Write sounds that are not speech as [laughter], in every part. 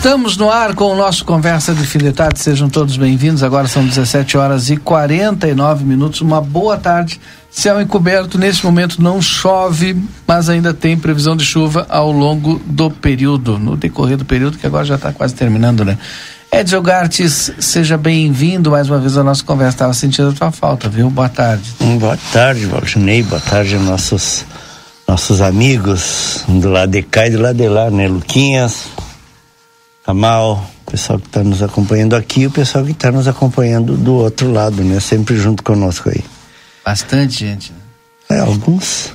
Estamos no ar com o nosso Conversa de Fim de Tarde. Sejam todos bem-vindos. Agora são 17 horas e 49 minutos. Uma boa tarde. Céu encoberto. Nesse momento não chove, mas ainda tem previsão de chuva ao longo do período, no decorrer do período, que agora já está quase terminando, né? Edson Gartes, seja bem-vindo mais uma vez à nossa conversa. Estava sentindo a tua falta, viu? Boa tarde. Boa tarde, Valdinei. Boa tarde aos nossos, nossos amigos do lado de cá e do lado de lá, né? Luquinhas, Amal, o pessoal que está nos acompanhando aqui e o pessoal que está nos acompanhando do outro lado, né? Sempre junto conosco aí. Bastante gente. É, alguns.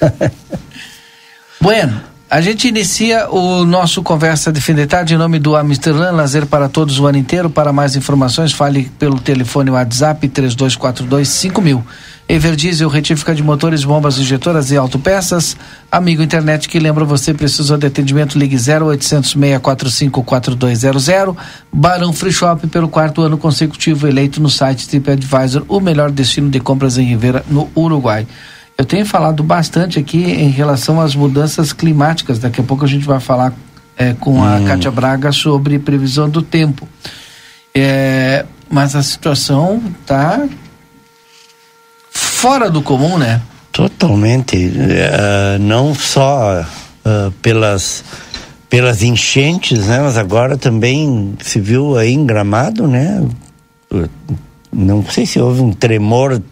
[laughs] bueno, a gente inicia o nosso Conversa de Fim de Tarde em nome do Amsterdã, lazer para todos o ano inteiro. Para mais informações, fale pelo telefone WhatsApp 3242 5000. Everdiesel, retífica de motores, bombas injetoras e autopeças. Amigo internet que lembra você, precisa de atendimento, ligue 0800 645 4200. Barão Free Shop, pelo quarto ano consecutivo, eleito no site TripAdvisor, o melhor destino de compras em Rivera, no Uruguai. Eu tenho falado bastante aqui em relação às mudanças climáticas. Daqui a pouco a gente vai falar é, com a hum. Cátia Braga sobre previsão do tempo. É, mas a situação está fora do comum, né? Totalmente. Uh, não só uh, pelas pelas enchentes, né? Mas agora também se viu aí em Gramado, né? Não sei se houve um tremor,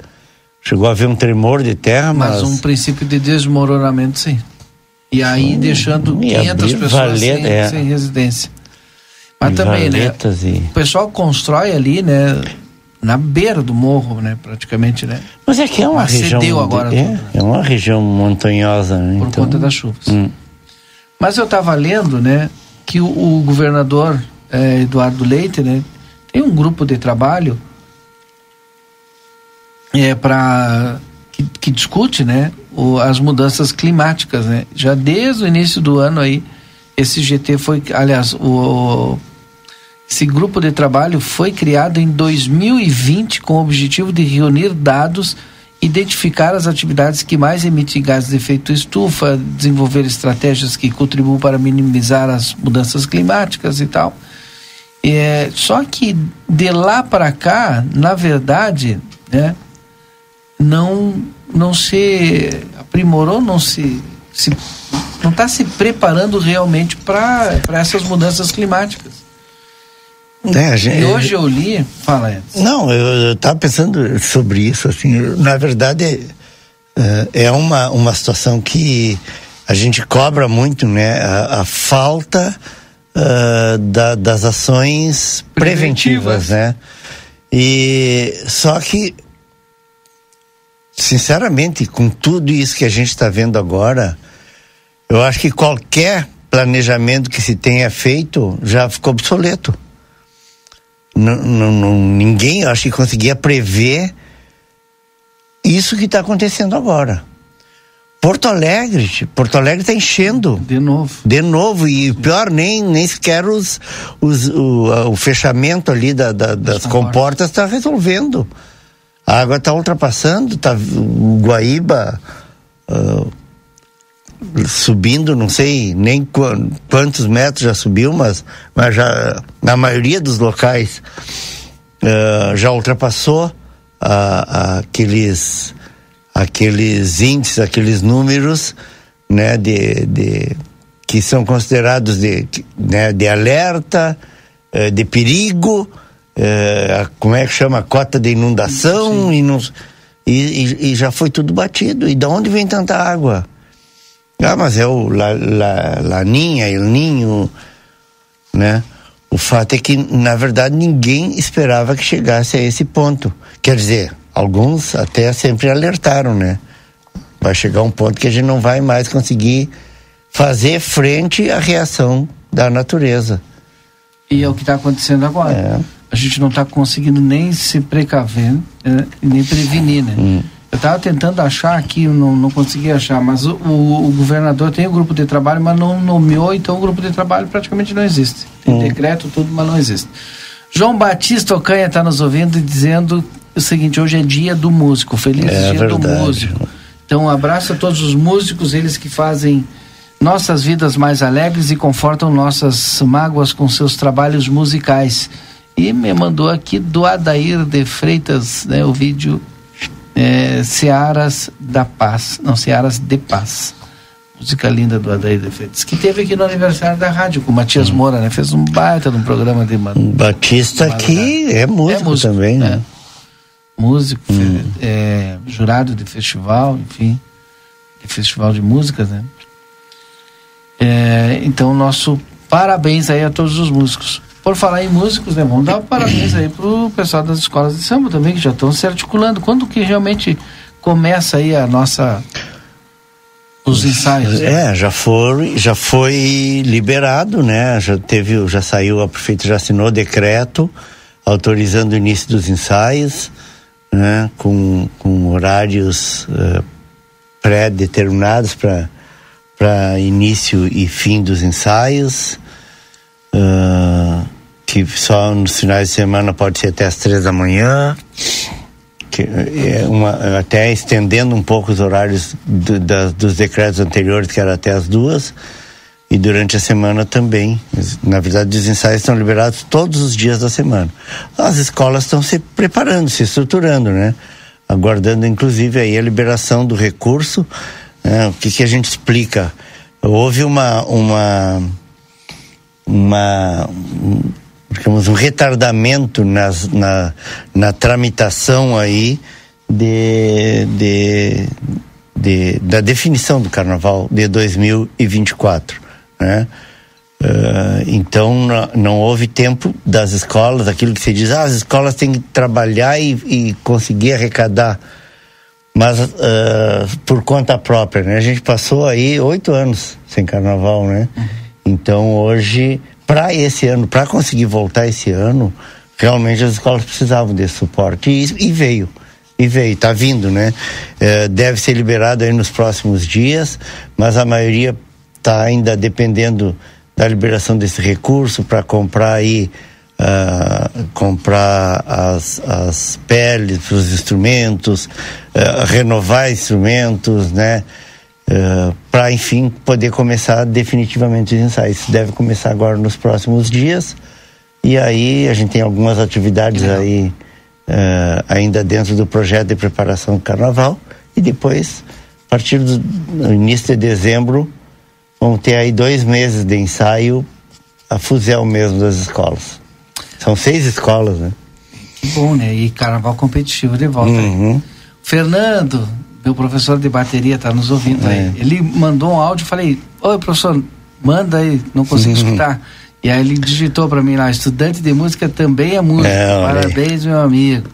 chegou a haver um tremor de terra, mas... Mas um princípio de desmoronamento, sim. E aí deixando 500 pessoas valeta, sem, é. sem, residência. Mas e também, né? E... O pessoal constrói ali, né? Na beira do morro, né, praticamente, né? Mas é que é uma Mas região agora é, né? é uma região montanhosa, né? Por então... conta das chuvas. Hum. Mas eu estava lendo, né, que o, o governador é, Eduardo Leite, né, tem um grupo de trabalho é para que, que, discute, né, o, as mudanças climáticas, né? Já desde o início do ano aí, esse GT foi, aliás, o, o esse grupo de trabalho foi criado em 2020 com o objetivo de reunir dados, identificar as atividades que mais emitem gases de efeito estufa, desenvolver estratégias que contribuam para minimizar as mudanças climáticas e tal. É, só que de lá para cá, na verdade, né, não não se aprimorou, não se, se não está se preparando realmente para essas mudanças climáticas. É, gente, e hoje eu li, fala Edson. Não, eu estava pensando sobre isso, assim, na verdade é, é uma, uma situação que a gente cobra muito, né, a, a falta uh, da, das ações preventivas, preventivas, né, e só que sinceramente, com tudo isso que a gente está vendo agora, eu acho que qualquer planejamento que se tenha feito já ficou obsoleto não, não, ninguém, acho que conseguia prever isso que está acontecendo agora. Porto Alegre, Porto Alegre está enchendo. De novo. De novo. E pior, nem, nem sequer os, os, o, o fechamento ali da, da, das comportas está resolvendo. A água está ultrapassando, tá, o Guaíba. Uh, subindo, não sei nem quantos metros já subiu, mas, mas já na maioria dos locais uh, já ultrapassou uh, aqueles aqueles índices, aqueles números, né, de, de que são considerados de, né, de alerta, uh, de perigo, uh, como é que chama, cota de inundação e, não, e, e, e já foi tudo batido. E de onde vem tanta água? Ah, mas é o La, La, Laninha, El Ninho, né? O fato é que, na verdade, ninguém esperava que chegasse a esse ponto. Quer dizer, alguns até sempre alertaram, né? Vai chegar um ponto que a gente não vai mais conseguir fazer frente à reação da natureza. E é o que está acontecendo agora. É. A gente não está conseguindo nem se precaver, né? nem prevenir, né? Hum. Eu estava tentando achar aqui, não, não consegui achar, mas o, o, o, governador tem o grupo de trabalho, mas não nomeou, então o grupo de trabalho praticamente não existe. Tem hum. decreto, tudo, mas não existe. João Batista Ocanha está nos ouvindo e dizendo o seguinte: hoje é dia do músico, feliz é dia verdade. do músico. Então, um abraço a todos os músicos, eles que fazem nossas vidas mais alegres e confortam nossas mágoas com seus trabalhos musicais. E me mandou aqui do Adair de Freitas, né, o vídeo é, Searas da Paz, não, Searas de Paz. Música linda do Adair de Freitas, que teve aqui no aniversário da rádio com o Matias hum. Moura, né? Fez um baita de um programa de man... Batista que é músico, é músico também, né? É. Músico, hum. é, jurado de festival, enfim, de festival de músicas, né? É, então, nosso parabéns aí a todos os músicos. Por falar em músicos, né, vamos dar parabéns aí pro pessoal das escolas de samba também, que já estão se articulando. Quando que realmente começa aí a nossa os ensaios? É, já foi, já foi liberado, né? Já teve, já saiu, a prefeita já assinou decreto autorizando o início dos ensaios, né? Com, com horários uh, pré-determinados para para início e fim dos ensaios. Uh, que só nos finais de semana pode ser até as três da manhã, que é uma, até estendendo um pouco os horários do, da, dos decretos anteriores, que era até as duas, e durante a semana também. Na verdade, os ensaios estão liberados todos os dias da semana. As escolas estão se preparando, se estruturando, né? Aguardando, inclusive, aí a liberação do recurso. Né? O que, que a gente explica? Houve uma, uma, uma digamos, um retardamento nas, na, na tramitação aí de, de, de, da definição do carnaval de 2024, né? Uh, então não, não, houve tempo das escolas, aquilo que se diz, ah, as escolas têm que trabalhar e, e conseguir arrecadar, mas uh, por conta própria, né? A gente passou aí oito anos sem carnaval, né? Uhum. Então hoje para esse ano, para conseguir voltar esse ano, realmente as escolas precisavam desse suporte e, e veio. E veio, está vindo, né? É, deve ser liberado aí nos próximos dias, mas a maioria está ainda dependendo da liberação desse recurso para comprar aí uh, comprar as, as peles para os instrumentos, uh, renovar instrumentos, né? Uh, para enfim poder começar definitivamente os ensaios. Isso deve começar agora nos próximos dias. E aí a gente tem algumas atividades aí uh, ainda dentro do projeto de preparação do carnaval. E depois, a partir do início de dezembro, vamos ter aí dois meses de ensaio a fuzel mesmo das escolas. São seis escolas, né? Que bom, né? E carnaval competitivo de volta. Uhum. Fernando, meu professor de bateria está nos ouvindo é. aí. Ele mandou um áudio, falei, oi professor, manda aí, não consigo uhum. escutar. E aí ele digitou para mim lá, estudante de música também é música. É, Parabéns, meu amigo.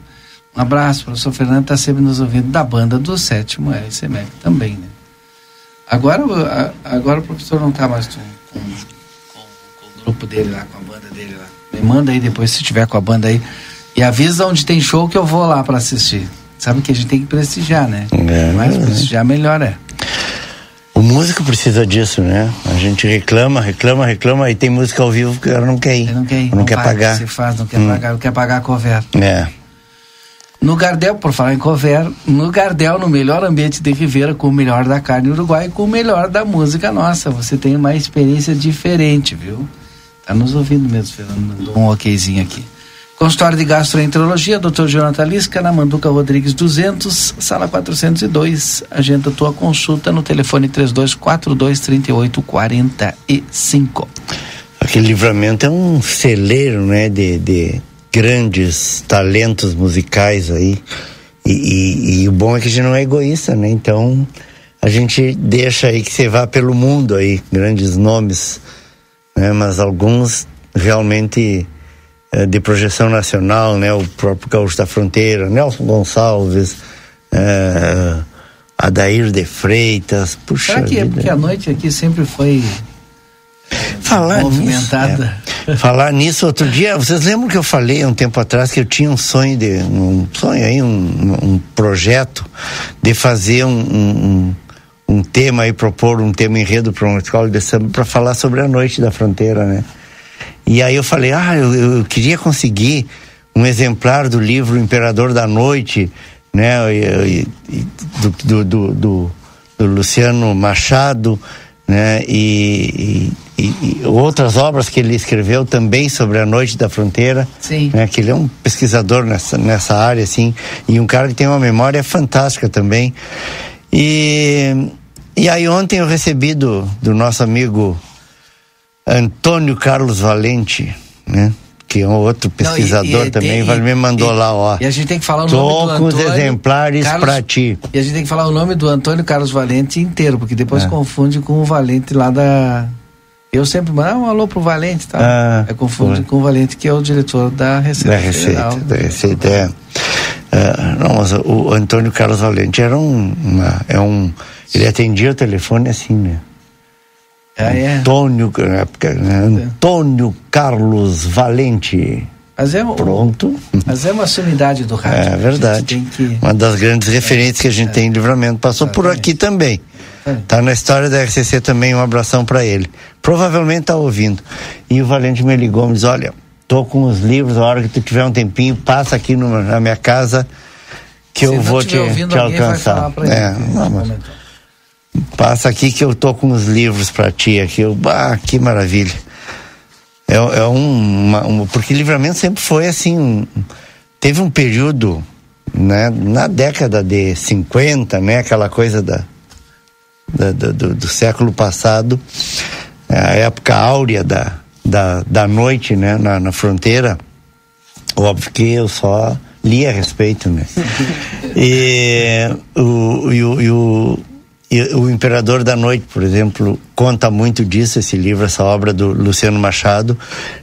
Um abraço, professor Fernando está sempre nos ouvindo da banda do sétimo SMEC também, né? Agora, agora o professor não está mais com, com, com, com, o grupo dele lá, com a banda dele lá. Me manda aí depois se tiver com a banda aí. E avisa onde tem show que eu vou lá para assistir sabe que a gente tem que prestigiar, né? É, Mais prestigiar, melhor é. O músico precisa disso, né? A gente reclama, reclama, reclama e tem música ao vivo que ela não quer ir. Ele não quer ir. Não, não quer pagar. Faz, não quer hum. pagar, não quer pagar a cover. É. No Gardel, por falar em cover, no Gardel, no melhor ambiente de Ribeira, com o melhor da carne uruguai e com o melhor da música nossa. Você tem uma experiência diferente, viu? Tá nos ouvindo mesmo, Fernando. Um okzinho aqui. Consultório de Gastroenterologia, Dr. Jonathan Lisca, na Manduca Rodrigues 200, sala 402. Agenda tua consulta no telefone 3242 3845. Aquele livramento é um celeiro, né, de, de grandes talentos musicais aí. E, e, e, o bom é que a gente não é egoísta, né? Então, a gente deixa aí que você vá pelo mundo aí, grandes nomes, né? Mas alguns realmente de projeção nacional, né? O próprio Gaúcho da Fronteira, Nelson Gonçalves, é, Adair de Freitas, puxa Será que é porque a noite aqui sempre foi Falar movimentada. Nisso, é. Falar nisso, outro dia, vocês lembram que eu falei um tempo atrás que eu tinha um sonho de um sonho aí, um, um projeto de fazer um, um, um tema e propor um tema enredo para uma escola de samba para falar sobre a noite da fronteira, né? E aí eu falei, ah, eu, eu queria conseguir um exemplar do livro Imperador da Noite, né? E, e, do, do, do, do, Luciano Machado, né? E, e, e, outras obras que ele escreveu também sobre a noite da fronteira. Sim. Né? Que ele é um pesquisador nessa, nessa área, assim, e um cara que tem uma memória fantástica também. E, e aí ontem eu recebi do, do nosso amigo Antônio Carlos Valente, né? que é um outro pesquisador Não, e, e, também, e, me mandou lá, ó. E a gente tem que falar o nome do Antônio. os exemplares para ti. E a gente tem que falar o nome do Antônio Carlos Valente inteiro, porque depois é. confunde com o Valente lá da. Eu sempre mando ah, um alô pro Valente, tá? Ah, é confunde com o Valente, que é o diretor da Receita. Da Receita, Federal. da Receita, é. Uh, não, mas o Antônio Carlos Valente era um, uma, é um. Ele atendia o telefone assim, né? Ah, é. Antônio, né, Antônio Carlos Valente. Mas é, Pronto. Mas é uma sumidade do rádio. É verdade. Que... Uma das grandes referências que a gente é. tem em livramento. Passou por aqui também. É. Tá na história da RCC também, um abração para ele. Provavelmente tá ouvindo. E o Valente me ligou, me diz, olha, tô com os livros, a hora que tu tiver um tempinho, passa aqui no, na minha casa que Se eu vou te, te alcançar. é, não, mas... Passa aqui que eu tô com os livros para ti aqui. Eu, bah, que maravilha. É, é um, uma, uma, porque livramento sempre foi assim. Um, teve um período, né, na década de 50, né, aquela coisa da, da do, do, século passado, a época áurea da, da, da noite, né, na, na fronteira. Óbvio que eu só li a respeito, né? [laughs] e, o, e, o, e o, e o Imperador da Noite, por exemplo, conta muito disso, esse livro, essa obra do Luciano Machado,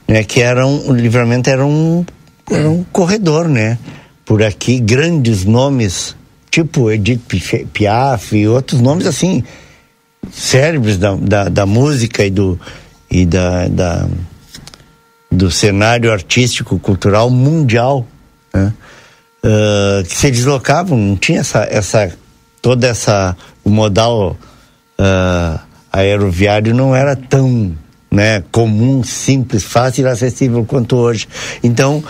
né? Que era um, o livramento era um, era um corredor, né? Por aqui, grandes nomes, tipo Edith Piaf e outros nomes assim, cérebros da, da, da música e do, e da, da, do cenário artístico, cultural mundial, né? Uh, que se deslocavam, não tinha essa, essa toda essa o modal uh, aeroviário não era tão né, comum, simples, fácil e acessível quanto hoje. Então,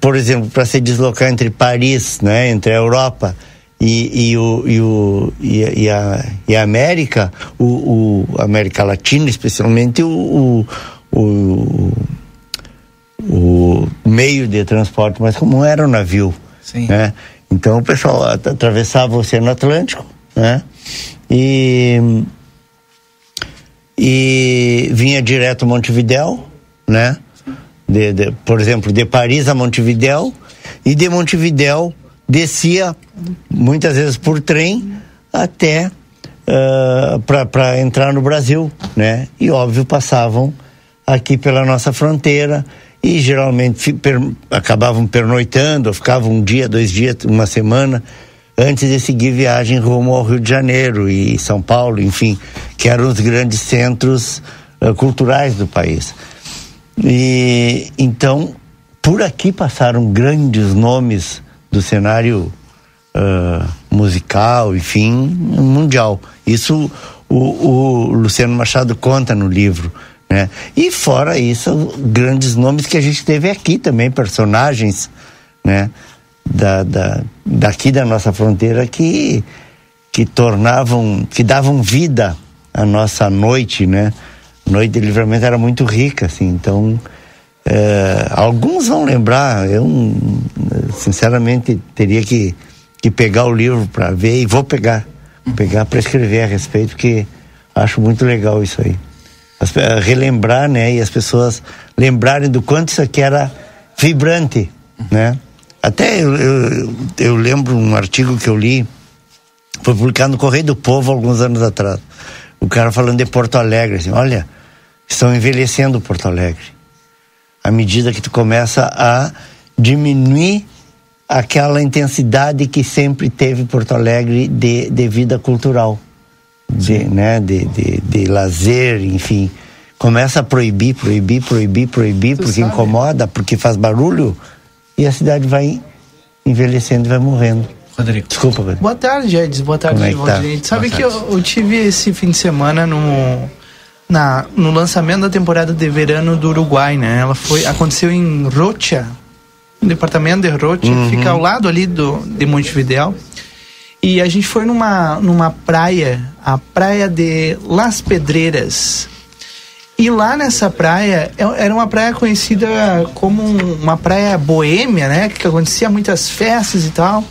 por exemplo, para se deslocar entre Paris, né, entre a Europa e, e, o, e, o, e, a, e a América, o, o América Latina especialmente, o, o, o, o meio de transporte mais comum era o navio. Sim. Né? Então o pessoal atravessava o Oceano Atlântico, né? E e vinha direto a Montevidéu, né? De, de, por exemplo, de Paris a Montevidéu e de Montevidéu descia muitas vezes por trem até uh, para entrar no Brasil, né? E óbvio passavam aqui pela nossa fronteira e geralmente per, acabavam pernoitando, ficavam um dia, dois dias, uma semana antes de seguir viagem rumo ao Rio de Janeiro e São Paulo, enfim, que eram os grandes centros uh, culturais do país. E então por aqui passaram grandes nomes do cenário uh, musical, enfim, mundial. Isso o, o Luciano Machado conta no livro. Né? E fora isso, grandes nomes que a gente teve aqui também, personagens né? da, da, daqui da nossa fronteira que, que tornavam, que davam vida à nossa noite, né? Noite de livramento era muito rica, assim, então é, alguns vão lembrar, eu sinceramente teria que, que pegar o livro para ver e vou pegar, pegar para escrever a respeito, porque acho muito legal isso aí relembrar, né? E as pessoas lembrarem do quanto isso aqui era vibrante, né? Até eu, eu, eu lembro um artigo que eu li Foi publicado no Correio do Povo alguns anos atrás. O cara falando de Porto Alegre, assim, olha, estão envelhecendo Porto Alegre. À medida que tu começa a diminuir aquela intensidade que sempre teve Porto Alegre de, de vida cultural, de, né, de, de, de lazer, enfim. Começa a proibir, proibir, proibir, proibir, tu porque sabe. incomoda, porque faz barulho, e a cidade vai envelhecendo e vai morrendo. Rodrigo. Desculpa, Rodrigo. Boa tarde, Edson. Boa tarde, Como é que tá? Sabe que eu, eu, tive esse fim de semana no, na, no lançamento da temporada de verano do Uruguai, né? Ela foi, aconteceu em Rocha, no departamento de Rocha, uhum. que fica ao lado ali do, de Montevideo. E a gente foi numa, numa praia, a praia de Las Pedreiras. E lá nessa praia, é, era uma praia conhecida como uma praia boêmia, né? Que acontecia muitas festas e tal.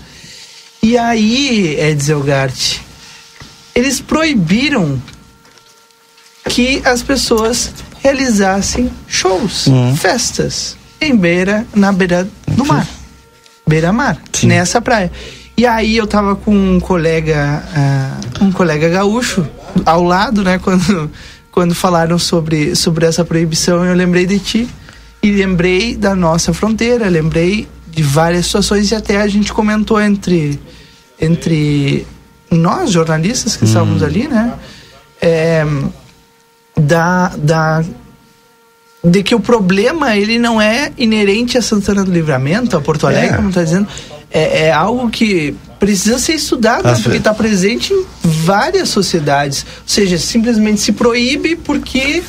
E aí, Edzelgart, eles proibiram que as pessoas realizassem shows, uhum. festas em beira, na beira do mar, beira-mar, nessa praia. E aí eu tava com um colega, uh, um colega gaúcho ao lado, né, [laughs] quando quando falaram sobre sobre essa proibição, eu lembrei de ti e lembrei da nossa fronteira, lembrei de várias situações e até a gente comentou entre entre nós jornalistas que hum. estávamos ali, né? É, da, da de que o problema ele não é inerente a Santana do Livramento, a Porto Alegre, é. como está dizendo, é, é, algo que precisa ser estudado, né? porque está presente em várias sociedades. Ou seja, simplesmente se proíbe porque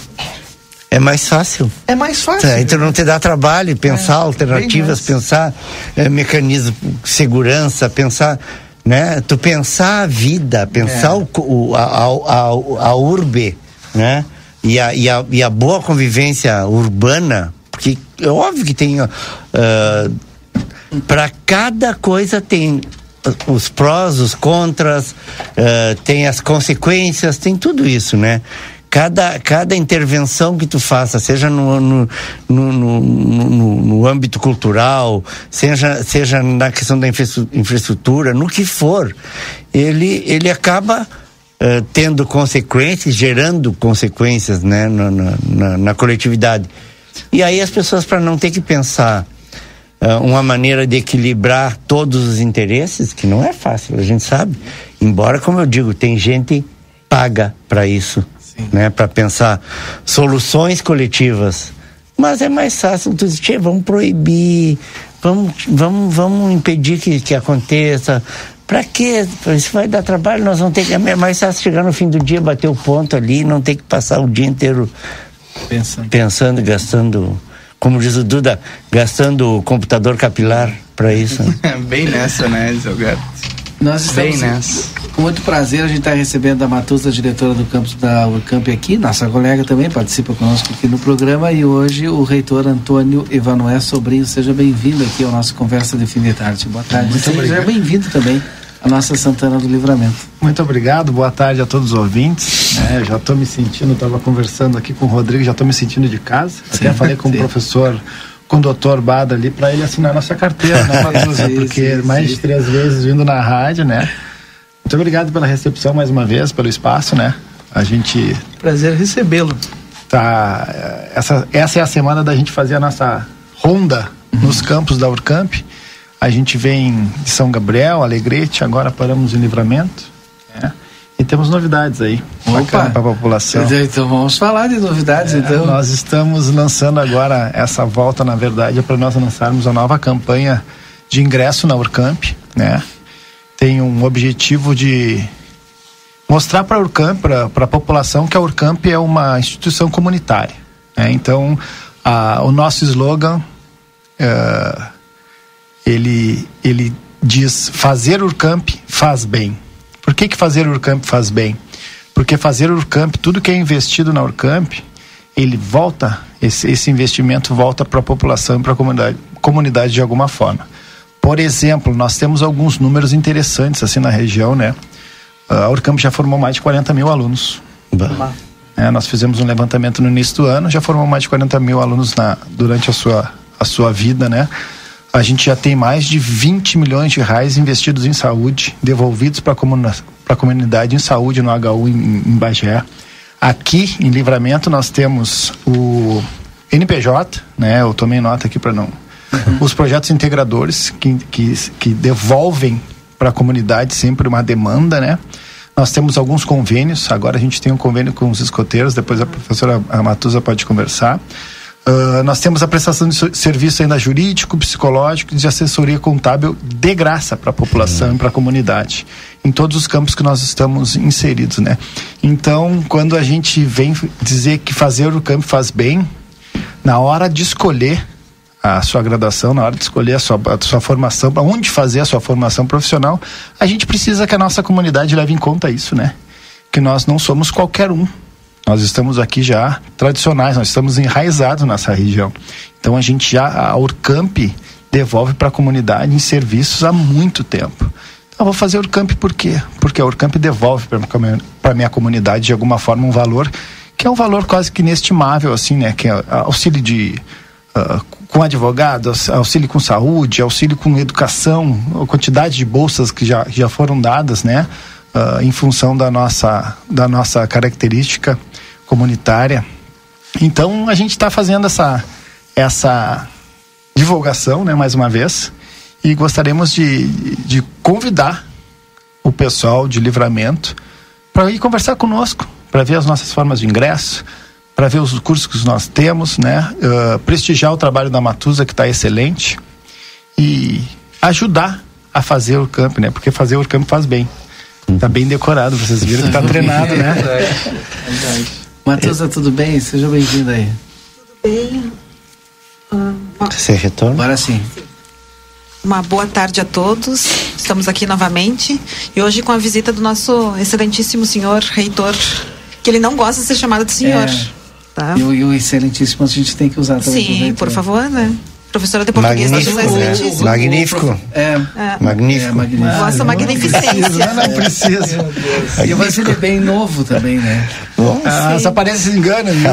é mais fácil. É mais fácil. É, então não te dá trabalho pensar é, alternativas, pensar é, mecanismo de segurança, pensar, né? Tu pensar a vida, pensar é. o, a, a, a, a urbe, né? E a, e, a, e a boa convivência urbana, porque é óbvio que tem. Uh, para cada coisa tem os prós, os contras, uh, tem as consequências, tem tudo isso, né? cada, cada intervenção que tu faça, seja no, no, no, no, no âmbito cultural, seja, seja na questão da infraestrutura, no que for, ele, ele acaba uh, tendo consequências, gerando consequências né, na, na, na coletividade. E aí as pessoas, para não ter que pensar uma maneira de equilibrar todos os interesses, que não é fácil, a gente sabe. Embora, como eu digo, tem gente paga para isso né, para pensar soluções coletivas. Mas é mais fácil tu dizer, vamos proibir, vamos, vamos, vamos impedir que, que aconteça. Para quê? Isso vai dar trabalho, nós vamos ter que. É mais fácil chegar no fim do dia, bater o ponto ali, não ter que passar o dia inteiro pensando, pensando gastando, como diz o Duda, gastando o computador capilar para isso. Né? [laughs] Bem nessa, né, Zelgato? Nós estamos Bem nessa. com muito prazer a gente está recebendo a Matusa, diretora do campus da Urcamp aqui, nossa colega também participa conosco aqui no programa e hoje o reitor Antônio Ivanoé Sobrinho, seja bem-vindo aqui ao nosso Conversa de Fim de Tarde. Boa tarde. Muito seja bem-vindo também a nossa Santana do Livramento. Muito obrigado, boa tarde a todos os ouvintes. É, já estou me sentindo, estava conversando aqui com o Rodrigo, já estou me sentindo de casa. Sim, Até falei com sim. o professor com o doutor Bada ali para ele assinar nossa carteira, né, Matuza? [laughs] Porque sim, mais de três vezes vindo na rádio, né? Muito obrigado pela recepção mais uma vez, pelo espaço, né? A gente. Prazer recebê-lo. Tá. Essa, essa é a semana da gente fazer a nossa ronda uhum. nos campos da Urcamp. A gente vem de São Gabriel, Alegrete, agora paramos em Livramento. Né? E temos novidades aí para a população. Então vamos falar de novidades é, então. Nós estamos lançando agora essa volta, na verdade, é para nós lançarmos a nova campanha de ingresso na Urcamp, né? Tem um objetivo de mostrar para a Urcamp, para a população que a Urcamp é uma instituição comunitária. Né? Então, a, o nosso slogan uh, ele ele diz fazer Urcamp faz bem. Por que, que fazer Urcamp faz bem? Porque fazer Urcamp, tudo que é investido na Urcamp, ele volta, esse, esse investimento volta para a população e para a comunidade, comunidade de alguma forma. Por exemplo, nós temos alguns números interessantes assim na região, né? A Urcamp já formou mais de 40 mil alunos. É, nós fizemos um levantamento no início do ano, já formou mais de 40 mil alunos na, durante a sua, a sua vida, né? A gente já tem mais de 20 milhões de reais investidos em saúde, devolvidos para a comunidade em saúde no HU em, em Bagé. Aqui em Livramento nós temos o NPJ, né? Eu tomei nota aqui para não. Uhum. Os projetos integradores que, que, que devolvem para a comunidade sempre uma demanda, né? Nós temos alguns convênios, agora a gente tem um convênio com os escoteiros, depois a professora Matusa pode conversar. Uh, nós temos a prestação de serviço ainda jurídico, psicológico de assessoria contábil de graça para a população e para a comunidade, em todos os campos que nós estamos inseridos, né? Então, quando a gente vem dizer que fazer o campo faz bem, na hora de escolher a sua graduação, na hora de escolher a sua, a sua formação, para onde fazer a sua formação profissional, a gente precisa que a nossa comunidade leve em conta isso, né? Que nós não somos qualquer um nós estamos aqui já tradicionais, nós estamos enraizados nessa região. Então a gente já, a Urcamp devolve para a comunidade em serviços há muito tempo. Então, vou fazer Urcamp por quê? Porque a Urcamp devolve para a minha comunidade de alguma forma um valor que é um valor quase que inestimável, assim, né? Que é auxílio de. Uh, com advogado, auxílio com saúde, auxílio com educação, a quantidade de bolsas que já, já foram dadas, né? Uh, em função da nossa, da nossa característica comunitária. Então a gente está fazendo essa, essa divulgação, né, mais uma vez, e gostaríamos de, de convidar o pessoal de livramento para ir conversar conosco, para ver as nossas formas de ingresso, para ver os cursos que nós temos, né, uh, prestigiar o trabalho da Matusa que está excelente e ajudar a fazer o campo, né, porque fazer o campo faz bem. Está bem decorado, vocês viram que está treinado, né? [laughs] É verdade. Matusa, tudo bem? Seja bem-vindo aí. Tudo bem. Você retorna? Agora sim. Uma boa tarde a todos. Estamos aqui novamente e hoje com a visita do nosso excelentíssimo senhor reitor, que ele não gosta de ser chamado de senhor. É. Tá? E, o, e o excelentíssimo a gente tem que usar também. Sim, por favor, né? Professora de português magnífico, é, magnífico. É, é, magnífico. É, magnífico. Vossa magnificência. Não, não precisa. E vai ser bem novo também, né? Ah, essa aparência engana, [laughs] viu?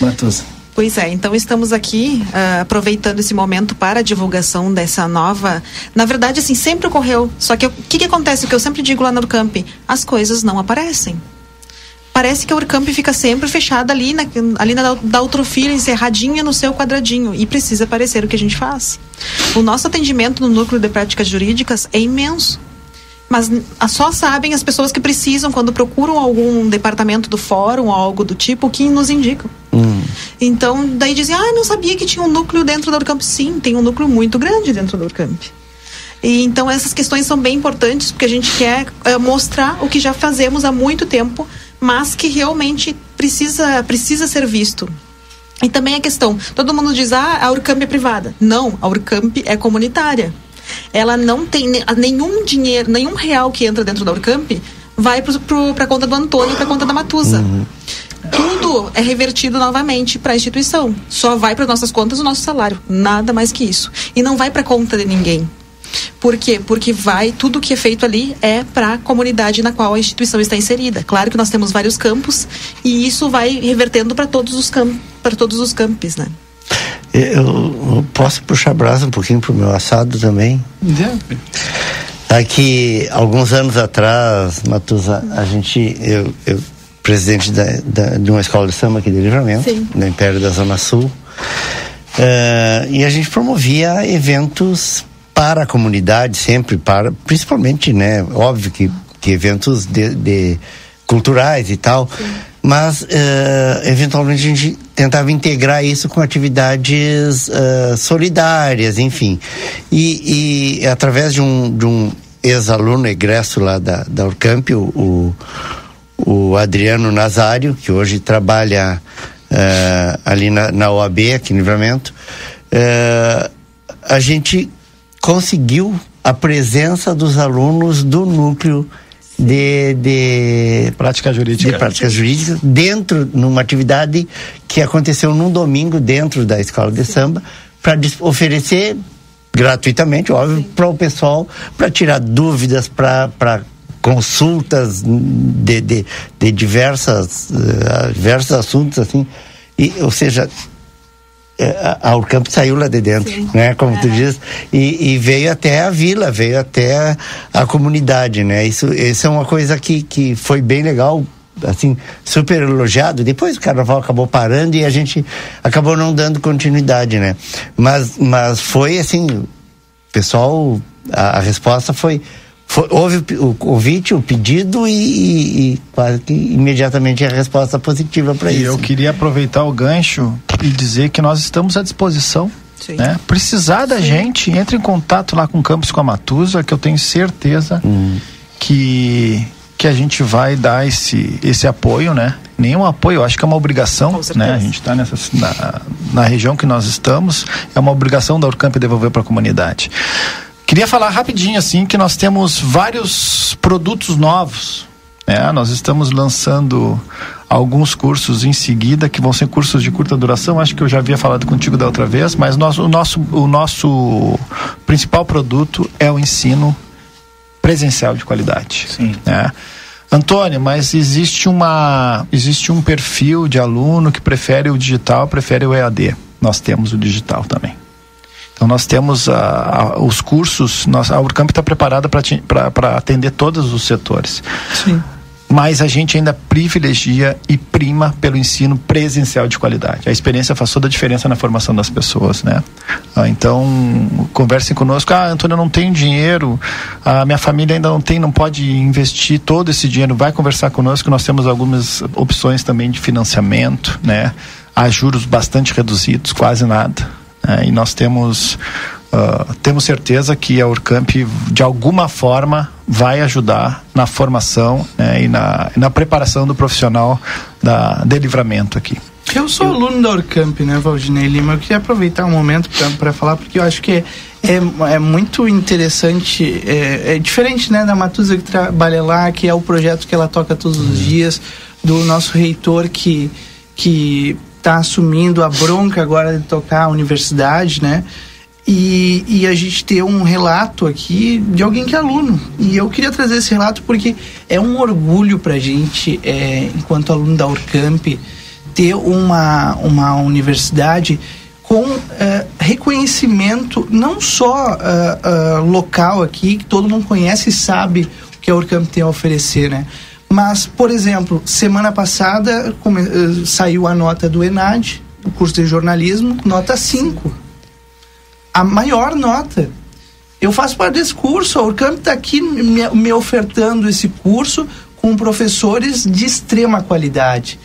Matusa. Pois é, então estamos aqui uh, aproveitando esse momento para a divulgação dessa nova. Na verdade, assim, sempre ocorreu. Só que o que, que acontece? O que eu sempre digo lá no Camp: as coisas não aparecem parece que a Urcamp fica sempre fechada ali na, ali na da Utrofilha, encerradinha no seu quadradinho. E precisa aparecer o que a gente faz. O nosso atendimento no núcleo de práticas jurídicas é imenso. Mas só sabem as pessoas que precisam, quando procuram algum departamento do fórum ou algo do tipo, que nos indicam. Hum. Então, daí dizem, ah, não sabia que tinha um núcleo dentro da Urcamp. Sim, tem um núcleo muito grande dentro da Urcamp. E, então, essas questões são bem importantes, porque a gente quer é, mostrar o que já fazemos há muito tempo mas que realmente precisa, precisa ser visto. E também a questão, todo mundo diz, ah, a Urcamp é privada. Não, a Urcamp é comunitária. Ela não tem nenhum dinheiro, nenhum real que entra dentro da Urcamp vai para a conta do Antônio e para a conta da Matusa. Uhum. Tudo é revertido novamente para a instituição. Só vai para nossas contas o nosso salário. Nada mais que isso. E não vai para conta de ninguém. Por quê? Porque vai, tudo que é feito ali é para a comunidade na qual a instituição está inserida. Claro que nós temos vários campos e isso vai revertendo para todos os campos, para todos os campos, né? Eu, posso puxar brasa um pouquinho pro meu assado também? Aqui, alguns anos atrás, Matusa, a gente, eu, eu presidente da, da, de uma escola de samba aqui de Livramento, Sim. no Império da Zona Sul, uh, e a gente promovia eventos para a comunidade sempre, para principalmente, né? Óbvio que, que eventos de, de culturais e tal, Sim. mas uh, eventualmente a gente tentava integrar isso com atividades uh, solidárias, enfim. E, e, através de um, de um ex-aluno egresso lá da, da Urcamp, o, o Adriano Nazário, que hoje trabalha uh, ali na, na OAB, aqui em Livramento, a gente conseguiu a presença dos alunos do núcleo de, de prática jurídica. De prática jurídica dentro numa atividade que aconteceu num domingo dentro da escola de samba para oferecer gratuitamente, óbvio, para o pessoal para tirar dúvidas para consultas de, de, de diversas uh, diversos assuntos assim e ou seja a, a Urcamp saiu lá de dentro, Sim. né? Como tu Aham. diz, e, e veio até a vila, veio até a, a comunidade, né? Isso, isso é uma coisa que, que foi bem legal, assim, super elogiado. Depois o carnaval acabou parando e a gente acabou não dando continuidade, né? Mas, mas foi assim, o pessoal, a, a resposta foi, foi houve o, convite, o pedido e, e- e quase que imediatamente a resposta positiva para E isso. eu queria aproveitar o gancho e dizer que nós estamos à disposição. Sim. Né? Precisar da gente, entre em contato lá com o Campus com a Matusa, que eu tenho certeza que, que a gente vai dar esse, esse apoio, né? Nenhum apoio, eu acho que é uma obrigação, né? A gente está nessa na, na região que nós estamos, é uma obrigação da Urcamp devolver para a comunidade. Queria falar rapidinho assim que nós temos vários produtos novos. né? nós estamos lançando alguns cursos em seguida que vão ser cursos de curta duração. Acho que eu já havia falado contigo da outra vez, mas nós, o, nosso, o nosso principal produto é o ensino presencial de qualidade. Sim. né? Antônio, mas existe uma existe um perfil de aluno que prefere o digital, prefere o EAD. Nós temos o digital também. Então nós temos a, a- os cursos, nós, a Urcamp está preparada para atender todos os setores. Sim. Mas a gente ainda privilegia e prima pelo ensino presencial de qualidade. A experiência faz toda a diferença na formação das pessoas, né? Ah, então, conversem conosco. Ah, Antônio, eu não tenho dinheiro, a minha família ainda não tem, não pode investir todo esse dinheiro. Vai conversar conosco, nós temos algumas opções também de financiamento, né? A juros bastante reduzidos, quase nada. Né? E nós temos ah, temos certeza que a Urcamp, de alguma forma, vai ajudar na formação né, e na, na preparação do profissional da, de livramento aqui. Eu sou aluno da Urcamp, né, Valdinei Lima? Eu queria aproveitar um momento para falar, porque eu acho que é, é, é muito interessante, é, é diferente né, da Matusa que trabalha lá, que é o projeto que ela toca todos os dias, do nosso reitor que que está assumindo a bronca agora de tocar a universidade, né? E, e a gente ter um relato aqui de alguém que é aluno. E eu queria trazer esse relato porque é um orgulho para a gente, é, enquanto aluno da Urcamp, ter uma, uma universidade com eh, reconhecimento não só ah, ah, local aqui, que todo mundo conhece e sabe o que a Urcamp tem a oferecer, né? Mas, por exemplo, semana passada eh, saiu a nota do ENAD, o curso de jornalismo, nota 5. A maior nota. Eu faço parte desse curso, a Urcamp está aqui me, me ofertando esse curso com professores de extrema qualidade.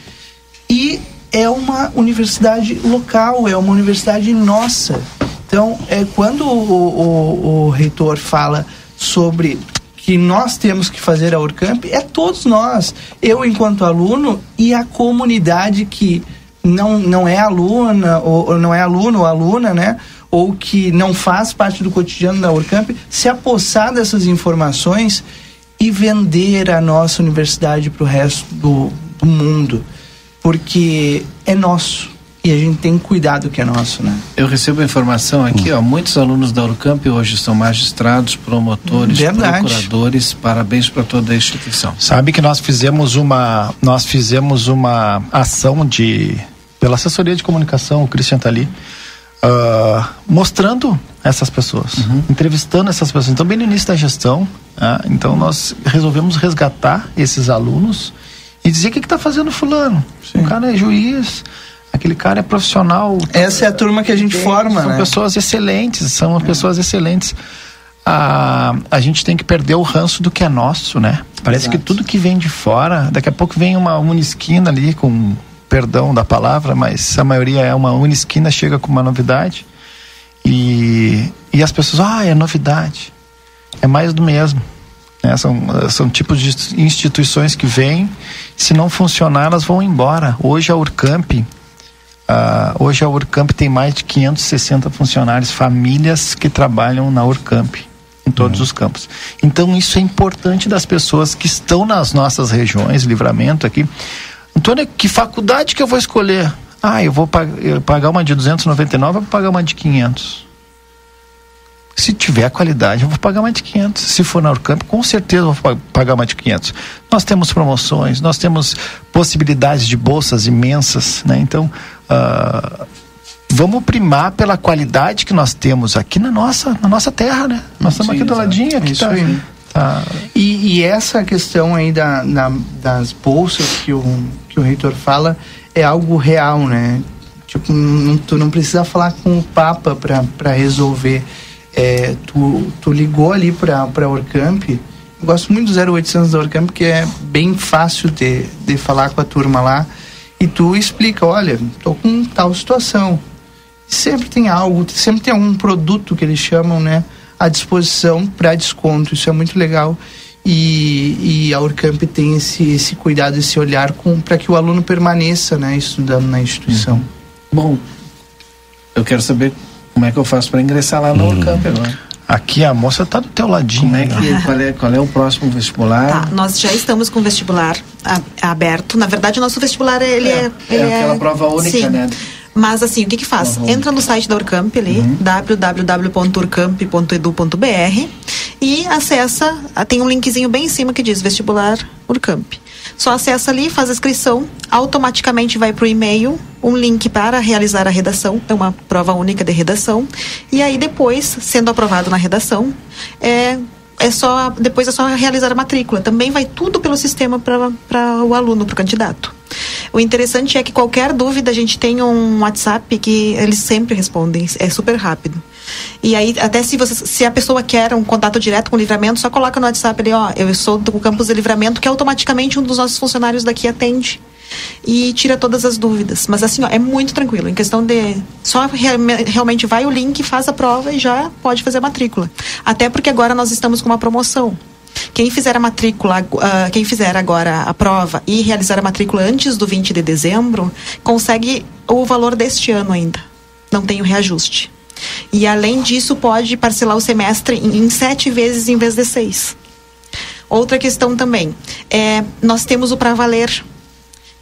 E é uma universidade local, é uma universidade nossa. Então, é, quando o, o- o reitor fala sobre que nós temos que fazer a Urcamp, é todos nós. Eu, enquanto aluno, e a comunidade que não, não é aluna, ou, ou não é aluno ou aluna, né? Ou que não faz parte do cotidiano da Urcamp, se apossar dessas informações e vender a nossa universidade para o resto do, do mundo. Porque é nosso. E a gente tem que cuidar do que é nosso, né? Eu recebo a informação aqui, ó, muitos alunos da Urcamp hoje são magistrados, promotores, Verdade. procuradores. Parabéns para toda a instituição. Sabe que nós fizemos uma nós fizemos uma ação de pela assessoria de comunicação, o Christian tá ali, ah, mostrando essas pessoas, entrevistando essas pessoas. Então bem no início da gestão, ah, então nós resolvemos resgatar esses alunos e dizer o que está fazendo fulano. O cara é juiz, aquele cara é profissional. Essa é a turma que a gente forma, são né? pessoas excelentes, são pessoas excelentes. A, a gente tem que perder o ranço do que é nosso, né? Parece que tudo que vem de fora, daqui a pouco vem uma unisquina ali, com perdão da palavra, mas a maioria é uma unisquina, chega com uma novidade. E, e as pessoas, ah, é novidade. É mais do mesmo. né? São, são tipos de instituições que vêm, se não funcionar, elas vão embora. Hoje a Urcamp, ah, hoje a Urcamp tem mais de 560 funcionários, famílias que trabalham na Urcamp em todos os campos. Então isso é importante das pessoas que estão nas nossas regiões, livramento aqui. Antônio, que faculdade que eu vou escolher? Ah, eu vou pag eu pagar uma de 299, eu vou pagar uma de 500. Se tiver qualidade, eu vou pagar mais de 500. Se for na Urcamp, com certeza eu vou pa- pagar mais de 500. Nós temos promoções, nós temos possibilidades de bolsas imensas, né? Então, ah, vamos primar pela qualidade que nós temos aqui na nossa, na nossa terra, né? Nós estamos aqui do ladinho, aqui Isso tá, aí. tá- E, e essa questão aí da, da- das bolsas que o, que o reitor fala é algo real, né? Tipo, não, tu não precisa falar com o Papa para resolver. É, tu, tu ligou ali para a Orcamp. Eu gosto muito do 0800 da Orcamp, que é bem fácil de, de falar com a turma lá. E tu explica: olha, tô com tal situação. Sempre tem algo, sempre tem algum produto que eles chamam, né? à disposição para desconto. Isso é muito legal. E, e a Urcamp tem esse, esse cuidado, esse olhar para que o aluno permaneça né, estudando na instituição. Bom, eu quero saber como é que eu faço para ingressar lá no Urcamp agora. Aqui a moça tá do teu ladinho. Como é né? que, qual, é, qual é o próximo vestibular? Tá, nós já estamos com o vestibular aberto. Na verdade, o nosso vestibular ele É, é, é ele aquela prova única, sim. né? Mas assim, o que que faz? Única. Entra no site da Urcamp ali, Uhum. www.urcamp.edu.br e acessa, tem um linkzinho bem em cima que diz vestibular Urcamp. Só acessa ali, faz a inscrição, automaticamente vai para o e-mail um link para realizar a redação, é uma prova única de redação. E aí depois, sendo aprovado na redação, é é só depois é só realizar a matrícula. Também vai tudo pelo sistema para o aluno, para o candidato. O interessante é que qualquer dúvida a gente tem um WhatsApp que eles sempre respondem, é super rápido. E aí, até se, você, se a pessoa quer um contato direto com o livramento, só coloca no WhatsApp ali, ó, eu sou do campus de livramento, que automaticamente um dos nossos funcionários daqui atende e tira todas as dúvidas. Mas assim, ó, é muito tranquilo. Em questão de. Só realme- realmente vai o link, faz a prova e já pode fazer a matrícula. Até porque agora nós estamos com uma promoção. Quem fizer a matrícula, ah, quem fizer agora a prova e realizar a matrícula antes do 20 de dezembro, consegue o valor deste ano ainda. Não tem o reajuste. E além disso, pode parcelar o semestre em, em sete vezes em vez de seis. Outra questão também, é, nós temos o para valer,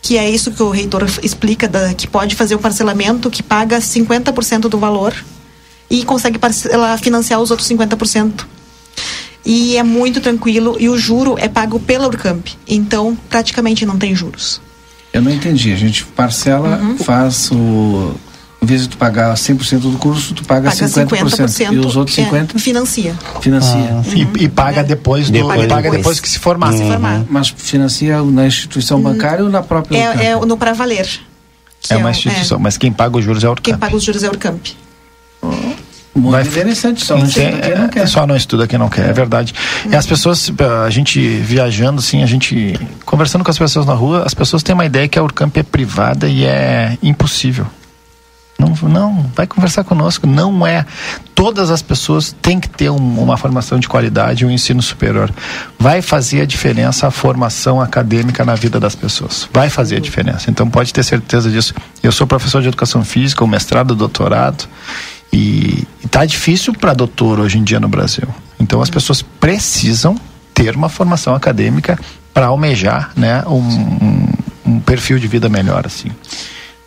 que é isso que o reitor explica, da- que pode fazer um parcelamento que paga 50% do valor e consegue parcelar, financiar os outros 50%. E é muito tranquilo e o juro é pago pela Urcamp. Então, praticamente não tem juros. Eu não entendi. A gente parcela, Uhum. faz o. Em vez de tu pagar 100% do curso, tu paga, Paga 50%. 50%. E os outros é, 50% financia. financia. E, e paga depois do, Depois, paga depois. que se formar. Se formar. Mas financia na instituição bancária ou na própria É, é no para valer. que É uma o- instituição, mas quem paga os juros é o Quem Urcamp. paga os juros é a Urcamp. Muito Vai- interessante, só não estuda quem não é, quer. Só não estuda quem não quer, é verdade. E as pessoas, a gente viajando, assim, a gente conversando com as pessoas na rua, as pessoas têm uma ideia que a Urcamp é privada e é impossível. Não, não, vai conversar conosco. Não é. Todas as pessoas têm que ter um- uma formação de qualidade, um ensino superior. Vai fazer a diferença a formação acadêmica na vida das pessoas. Vai fazer a diferença. Então pode ter certeza disso. Eu sou professor de educação física, o mestrado, doutorado. E está difícil para doutor hoje em dia no Brasil. Então as pessoas precisam ter uma formação acadêmica para almejar né, um, um, um perfil de vida melhor assim.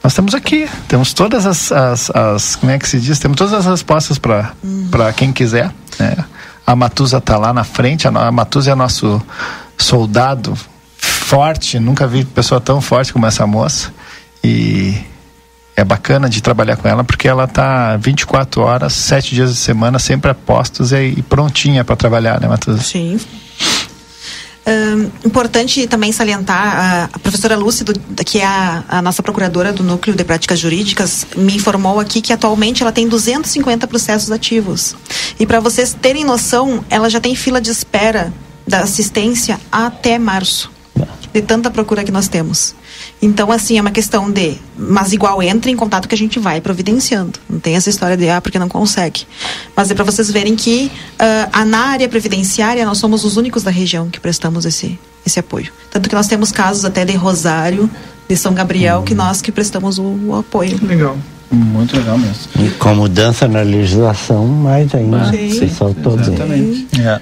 Nós estamos aqui, temos todas as, as, as como é que se diz, temos todas as respostas para para quem quiser. Né? A Matusa está lá na frente, a, a Matusa é nosso soldado forte, nunca vi pessoa tão forte como essa moça. E é bacana de trabalhar com ela porque ela tá 24 horas, 7 dias de semana, sempre a postos e, e prontinha para trabalhar, né, Matusa? Sim. Importante também salientar, a, professora Lúcia, que é a, a nossa procuradora do Núcleo de Práticas Jurídicas, me informou aqui que atualmente ela tem 250 processos ativos. E para vocês terem noção, ela já tem fila de espera da assistência até março. De tanta procura que nós temos. Então, assim, é uma questão de. Mas igual entre em contato que a gente vai providenciando. Não tem essa história de, ah, porque não consegue. Mas é para vocês verem que ah, na área previdenciária nós somos os únicos da região que prestamos esse, esse apoio. Tanto que nós temos casos até de Rosário, de São Gabriel, que nós que prestamos o, o apoio. Legal. Muito legal mesmo. E com mudança na legislação, mais ainda. Sim. Se soltou bem. Exatamente. É.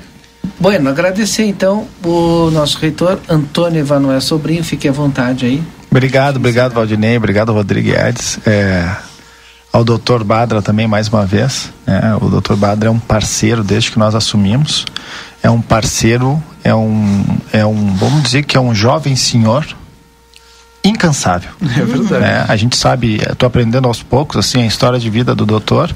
Bueno, agradecer então o nosso reitor Antônio Emanuel Sobrinho, fique à vontade aí. Obrigado, obrigado Valdinei, obrigado Rodrigo Guedes. É, ao doutor Badra também mais uma vez. né? O doutor Badra é um parceiro desde que nós assumimos. É um parceiro, é um, é um, vamos dizer que é um jovem senhor, incansável. É verdade. né? A gente sabe, estou aprendendo aos poucos assim a história de vida do doutor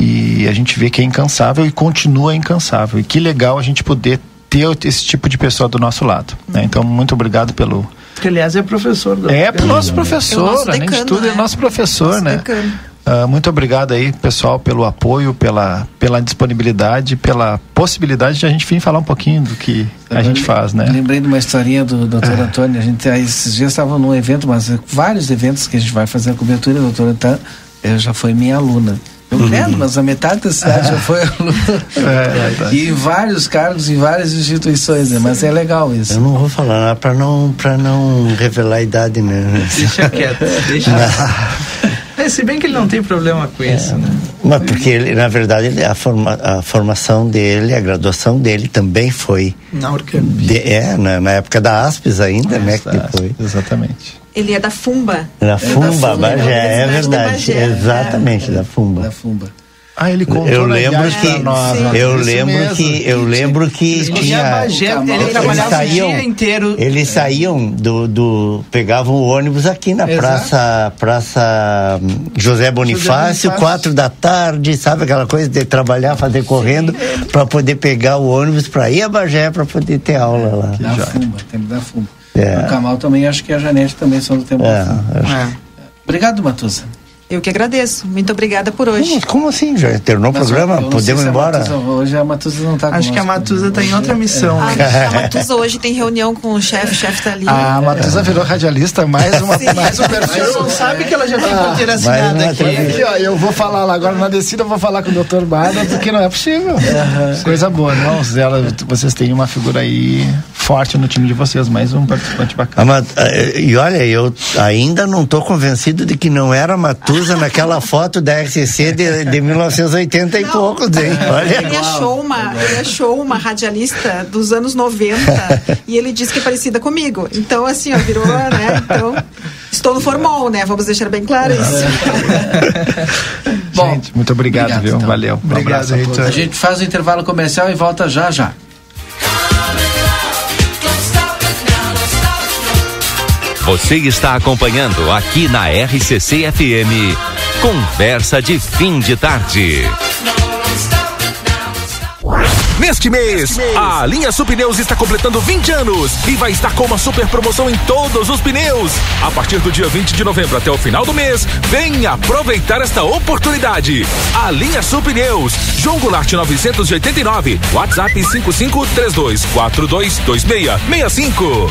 e a gente vê que é incansável e continua incansável. E que legal a gente poder ter esse tipo de pessoa do nosso lado. Né? Então, muito obrigado pelo. Que, aliás, é professor do. É, pro nosso É o professor, nosso além de decano, tudo, é né? nosso professor, Nosso né? decano. Ah, muito obrigado aí, pessoal, pelo apoio, pela, pela disponibilidade, pela possibilidade de a gente vir falar um pouquinho do que a gente faz, né? Lembrei de uma historinha do Dr. Antônio. A gente aí, esses dias estava num evento, mas vários eventos que a gente vai fazer a cobertura. O doutor Antônio já foi minha aluna. Eu lembro, mas a metade da cidade já foi aluna. [laughs] É, e em vários cargos, em várias instituições, né? Mas é legal isso. Eu não vou falar pra não, pra não revelar a idade, né? Deixa quieto, deixa. [laughs] É, se bem que ele não tem problema com isso, né? Mas porque ele, na verdade, ele- a, forma, a formação dele, a graduação dele também foi. Na Urcamp. de- é, na, na época da ASPES ainda, né? Que depois. Exatamente. Ele é da Fumba. Na da Fumba, Fumba, Bagé, é de verdade. Bagé, Exatamente, da Fumba. Da Fumba. Ah, ele contou Eu lembro viagem que nós, sim. né? eu lembro mesmo. que eu lembro que Ele tinha Bagé, Eles ele trabalhava saíam- o dia inteiro. eles saíam do, do pegavam o ônibus aqui na Exato. praça praça hum, José Bonifácio, Bonifácio. quatro da tarde, sabe aquela coisa de trabalhar, fazer correndo para poder pegar o ônibus para ir a Bagé para poder ter aula lá. Da joia. Fumba, tempo da Fumba. É. O Kamal também, acho que a Janete também são do tempo da. É. É. Obrigado, Matusa. Eu que agradeço. Muito obrigada por hoje. Como, como assim? Já terminou o Mas programa? Podemos ir a embora? Matusa- hoje a Matusa não está Acho que a Matusa tá em outra missão. [laughs] [laughs] A, né? a Matusa hoje tem reunião com o chefe, o chefe tá ali. A Matusa virou radialista, mais, uma, mais um perfil. Você não sabe que ela já tem carteira mais assinada aqui. Aqui, ó, eu vou falar lá agora na descida, eu vou falar com o Dr. Bada, porque não é possível. Coisa boa, não, Zela, vocês têm uma figura aí forte no time de vocês, mais um participante Ah, bacana. mas, eh, e olha, eu ainda não estou convencido de que não era Matusa naquela foto da RCC de, de 1980 e Não. poucos, hein? Olha. Ele achou, uma, ele achou uma radialista dos anos 90 e ele disse que é parecida comigo. Então, assim, ó, virou, né? Então, estou no formol, né? Vamos deixar bem claro isso. Bom, Gente, muito obrigado, obrigado, viu? então. Valeu. Um Obrigado, abraço a a gente faz o intervalo comercial e volta já já. Você está acompanhando aqui na RCC FM. Conversa de fim de tarde. Neste mês, a linha Supneus está completando 20 anos e vai estar com uma super promoção em todos os pneus. A partir do dia 20 de novembro até o final do mês, venha aproveitar esta oportunidade. A linha Supneus, João Goulart 989, WhatsApp 5532422665.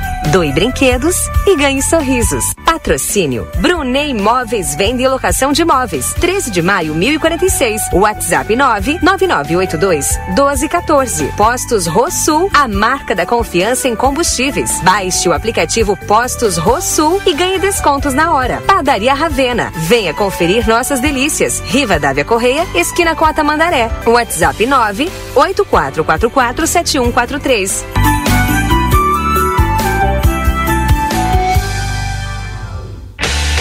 Doe brinquedos e ganhe sorrisos. Patrocínio Brunei Imóveis Venda e Locação de Imóveis. 13 de maio, 1046. WhatsApp 99982 1214. Postos Rosul, a marca da confiança em combustíveis. Baixe o aplicativo Postos Rosul e ganhe descontos na hora. Padaria Ravena. Venha conferir nossas delícias. Riva Dávia Correia, esquina com a Tamandaré. WhatsApp 98444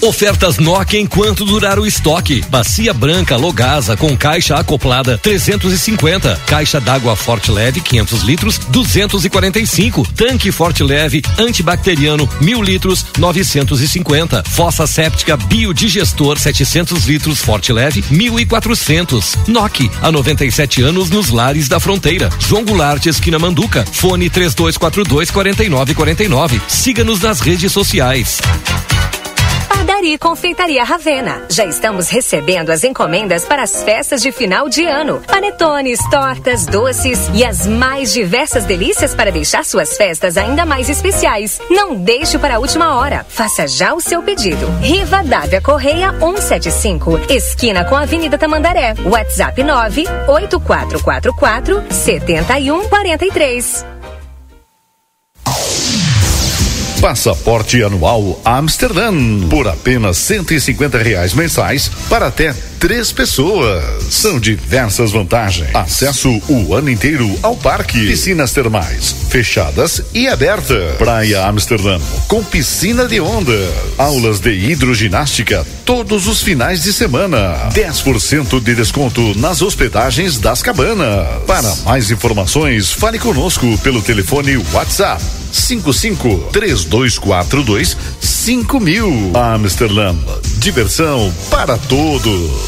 Ofertas Nokia enquanto durar o estoque. Bacia branca Logasa com caixa acoplada 350. Caixa d'água Forte Leve 500 litros 245. Tanque Forte Leve antibacteriano 1000 litros 950. Fossa séptica biodigestor 700 litros Forte Leve 1400. Nokia há 97 anos nos lares da fronteira. João Goulart esquina Manduca. Fone 3242 4949. Siga-nos nas redes sociais. Padaria e Confeitaria Ravena. Já estamos recebendo as encomendas para as festas de final de ano. Panetones, tortas, doces e as mais diversas delícias para deixar suas festas ainda mais especiais. Não deixe para a última hora. Faça já o seu pedido. Riva Dávia Correia 175, esquina com a Avenida Tamandaré. WhatsApp 98444 7143. Passaporte anual Amsterdã por apenas 150 reais mensais para até três pessoas. São diversas vantagens. Acesso o ano inteiro ao parque, piscinas termais fechadas e aberta, Praia Amsterdã com piscina de onda, aulas de hidroginástica todos os finais de semana, 10% de desconto nas hospedagens das cabanas. Para mais informações, fale conosco pelo telefone WhatsApp 55 3242 5000. Amsterdã, diversão para todos.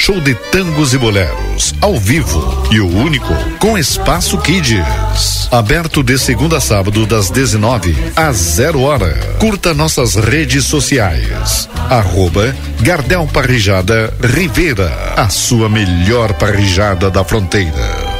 show de tangos e boleros, ao vivo e o único com espaço Kids. Aberto de segunda a sábado das 19 às 0 hora. Curta nossas redes sociais. Arroba Gardel Parrijada Rivera, a sua melhor parrijada da fronteira.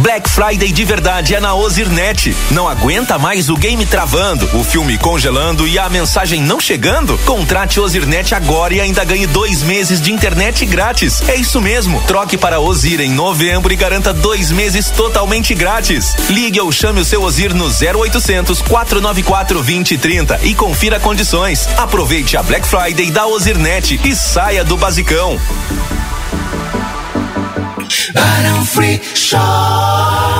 Black Friday de verdade é na Ozirnet. Não aguenta mais o game travando, o filme congelando e a mensagem não chegando? Contrate Ozirnet agora e ainda ganhe dois meses de internet grátis. É isso mesmo. Troque para Ozir em novembro e garanta dois meses totalmente grátis. Ligue ou chame o seu Ozir no 0800 494 2030 e confira condições. Aproveite a Black Friday da Ozirnet e saia do basicão. Barão Free Shop.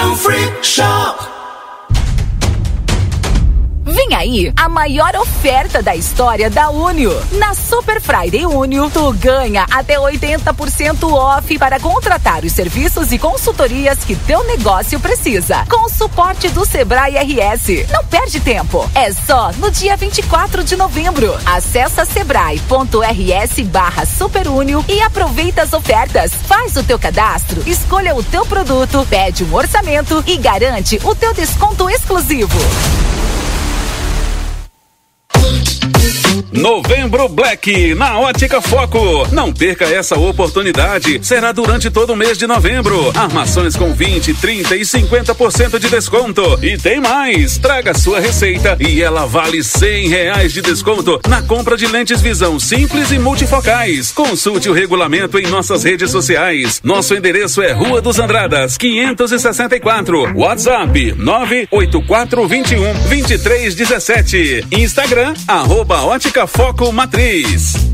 Free Shop. Aí a maior oferta da história da Unio. Na Super Friday Unio, tu ganha até 80% off para contratar os serviços e consultorias que teu negócio precisa. Com o suporte do Sebrae RS. Não perde tempo. É só no dia 24 de novembro. Acesse sebrae.rs barra superunio e aproveita as ofertas. Faz o teu cadastro, escolha o teu produto, pede um orçamento e garante o teu desconto exclusivo. Novembro Black na Ótica Foco. Não perca essa oportunidade. Será durante todo o mês de novembro. Armações com 20, 30 e 50% de desconto. E tem mais. Traga sua receita e ela vale 100 reais de desconto na compra de lentes visão simples e multifocais. Consulte o regulamento em nossas redes sociais. Nosso endereço é Rua dos Andradas, 564. WhatsApp 98421 2317. Instagram arroba Ótica Foco Matriz.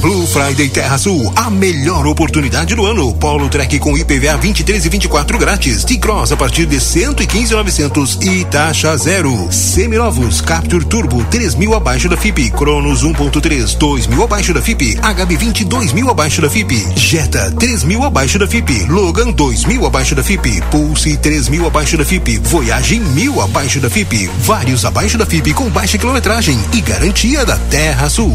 Blue Friday Terra Sul, a melhor oportunidade do ano. Polo Trek com IPVA 23 e 24 grátis. T-Cross a partir de 115,900 e taxa zero. Seminovos Capture Turbo 3 mil abaixo da FIP. Cronos 1.3 2 mil abaixo da FIP. HB20 2 mil abaixo da FIP. Jetta 3 mil abaixo da FIP. Logan 2 mil abaixo da FIP. Pulse 3 mil abaixo da FIP. Voyage mil abaixo da FIP. Vários abaixo da FIP com baixa quilometragem e garantia da Terra Sul.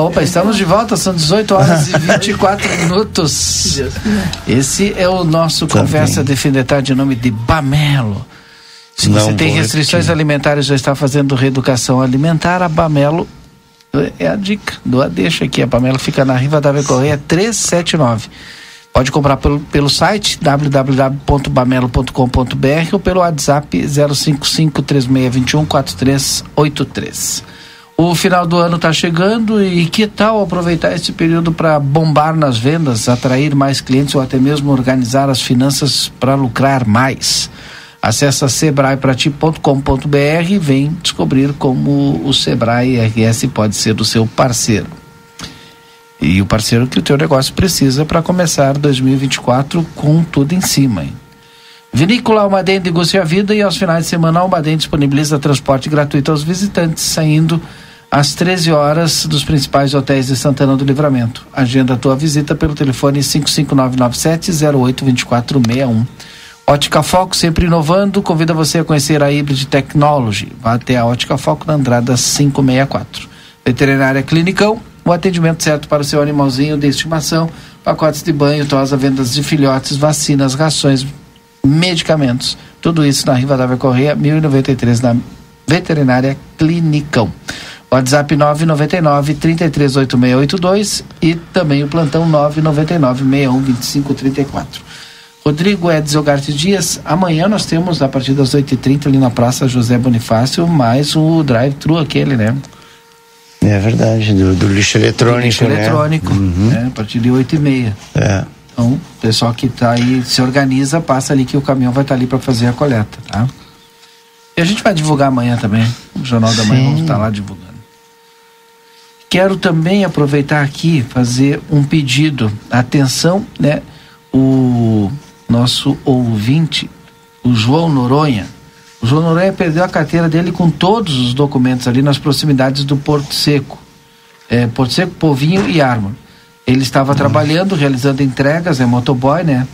Opa, opa, estamos de volta, são 18 horas e 24 [laughs] minutos. Esse é o nosso Conversa de Fim de Tarde em nome de Bamelo. Se Não você tem restrições repetir. alimentares já está fazendo reeducação alimentar, a Bamelo é a dica do a deixa aqui. A Bamelo fica na Riva da Correia 379. Pode comprar pelo, pelo site www.bamelo.com.br ou pelo WhatsApp 055 3621 4383. O final do ano está chegando e que tal aproveitar esse período para bombar nas vendas, atrair mais clientes ou até mesmo organizar as finanças para lucrar mais? Acesse sebraeprati.com.br e vem descobrir como o Sebrae RS pode ser o seu parceiro. E o parceiro que o teu negócio precisa para começar 2024 com tudo em cima. Hein? Vinícola Almaden negocia a vida e aos finais de semana Almaden disponibiliza transporte gratuito aos visitantes, saindo às 13 horas dos principais hotéis de Santana do Livramento. Agenda a tua visita pelo telefone 55997 082461. Ótica Foco, sempre inovando, convida você a conhecer a Hybrid Technology. Vá até a Ótica Foco na Andrada 564. Veterinária Clinicão, o atendimento certo para o seu animalzinho de estimação, pacotes de banho, tosa, vendas de filhotes, vacinas, rações, medicamentos. Tudo isso na Rivadavia Correia, 1093, na Veterinária Clinicão. WhatsApp 999 338682 e também o plantão 999 612534. Rodrigo Edson Ogarte Dias, amanhã nós temos a partir das 8h30 ali na Praça José Bonifácio, mais o drive-thru aquele, né? É verdade, do, do lixo eletrônico. lixo né? eletrônico, Uhum. né? A partir de 8h30. É. Então, o pessoal que está aí se organiza, passa ali que o caminhão vai estar ali para fazer a coleta, tá? E a gente vai divulgar amanhã também. O Jornal da Manhã vamos estar lá divulgando. Quero também aproveitar aqui fazer um pedido. Atenção, né? O nosso ouvinte, o João Noronha. O João Noronha perdeu a carteira dele com todos os documentos ali nas proximidades do Porto Seco. É, Porto Seco, Povinho e Arma. Ele estava trabalhando, realizando entregas, é motoboy, né?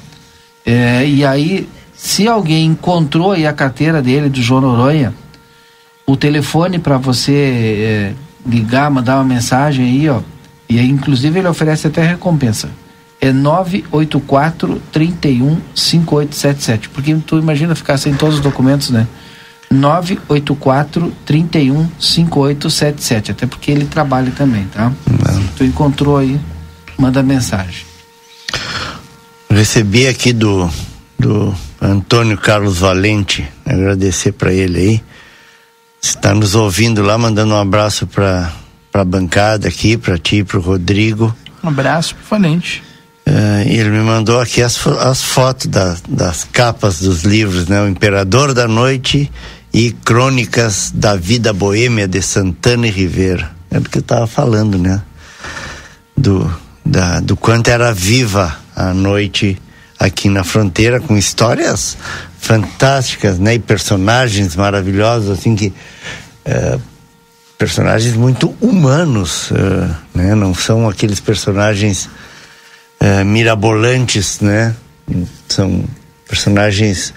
É, e aí, se alguém encontrou aí a carteira dele, do João Noronha, o telefone para você é, ligar, mandar uma mensagem aí, ó. E aí, inclusive, ele oferece até recompensa. É 984 31 5877. Porque tu imagina ficar sem todos os documentos, né? 984 31 5877. Até porque ele trabalha também, tá? Se tu encontrou aí, manda mensagem. Recebi aqui do, do Antônio Carlos Valente, agradecer para ele aí. Está nos ouvindo lá, mandando um abraço para a bancada aqui, para ti, para o Rodrigo. Um abraço pro Valente. E ele me mandou aqui as, as fotos da- das capas dos livros, né? O Imperador da Noite e Crônicas da Vida Boêmia de Santana e Rivera. É do que eu estava falando, né? Do, da, do quanto era viva a noite aqui na fronteira, com histórias fantásticas, né? E personagens maravilhosos, assim, que... eh, personagens muito humanos, eh, né? Não são aqueles personagens eh, mirabolantes, né? São personagens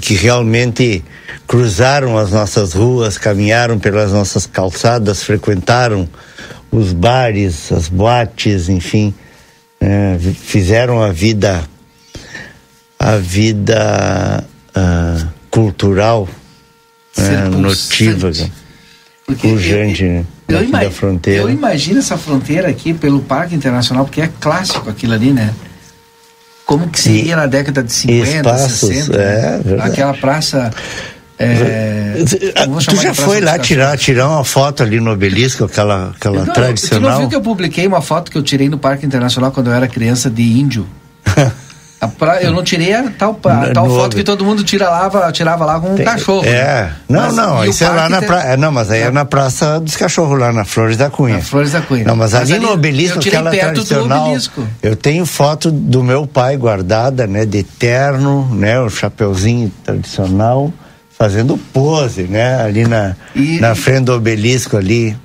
que- realmente cruzaram as nossas ruas, caminharam pelas nossas calçadas, frequentaram os bares, as boates, enfim, vi- fizeram a vida, a vida ah, cultural, né, pulsante. notiva, pujante? Eu, daqui ima- da fronteira. eu imagino essa fronteira aqui pelo Parque Internacional, porque é clássico aquilo ali, né? Como que seria na década de 50, espaços, 60? é, né? verdade. Aquela praça. é, eu Tu já foi lá tirar, tirar uma foto ali no obelisco, aquela, aquela Não, Tu não tradicional? viu que eu publiquei uma foto que eu tirei no Parque Internacional quando eu era criança de índio? [laughs] Pra- eu não tirei a tal, a No- tal no- foto que todo mundo tirava, tirava lá com um Tem- cachorro. É, né? não, Mas- não, e isso é lá na tem- praça. Não, mas aí é na Praça dos Cachorros, lá na Flores da Cunha. Na Flores da Cunha. Não, mas, Mas ali, ali no obelisco, aquela perto do tradicional. obelisco. Eu tenho foto do meu pai guardada, né, de terno, né, o chapeuzinho tradicional, fazendo pose, né, ali na, na frente do obelisco ali.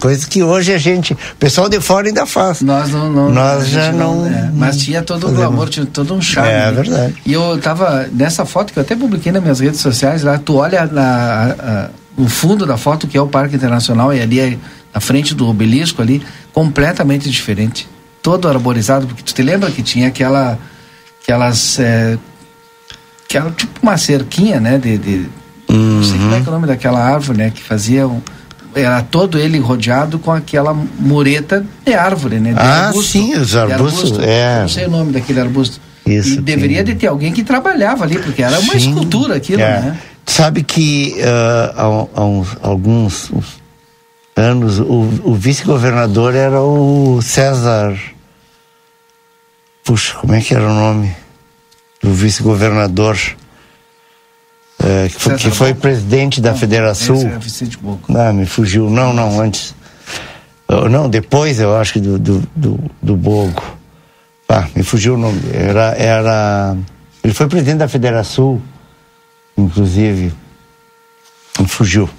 Coisa que hoje a gente, o pessoal de fora ainda faz. Nós não, não Nós já não- é, mas tinha todo fazemos. glamour, tinha todo um charme. É né? verdade. E eu tava nessa foto que eu até publiquei nas minhas redes sociais lá, tu olha na, o fundo da foto que é o Parque Internacional e ali é na frente do obelisco ali, completamente diferente. Todo arborizado, porque tu te lembra que tinha aquela aquelas é, aquela tipo uma cerquinha, né, de, de não sei como é que é o nome daquela árvore, né, que fazia um, era todo ele rodeado com aquela mureta de árvore, né? De Ah, arbusto, sim, os arbustos, é. Não sei o nome daquele arbusto. Isso, e deveria de ter alguém que trabalhava ali, porque era uma Sim, escultura aquilo, é. né? Sabe que ah, há, há uns, alguns uns anos o, o vice-governador era o César. Puxa, como é que era o nome do vice-governador? Eh, que foi, que foi presidente da Federação. Esse era Vicente Boco. Ah, me fugiu. Não, não, antes. Ah, não, depois eu acho que do, do, do, do Bogo. Ah, me fugiu o nome. Era, era. Ele foi presidente da Federação, inclusive. Me fugiu.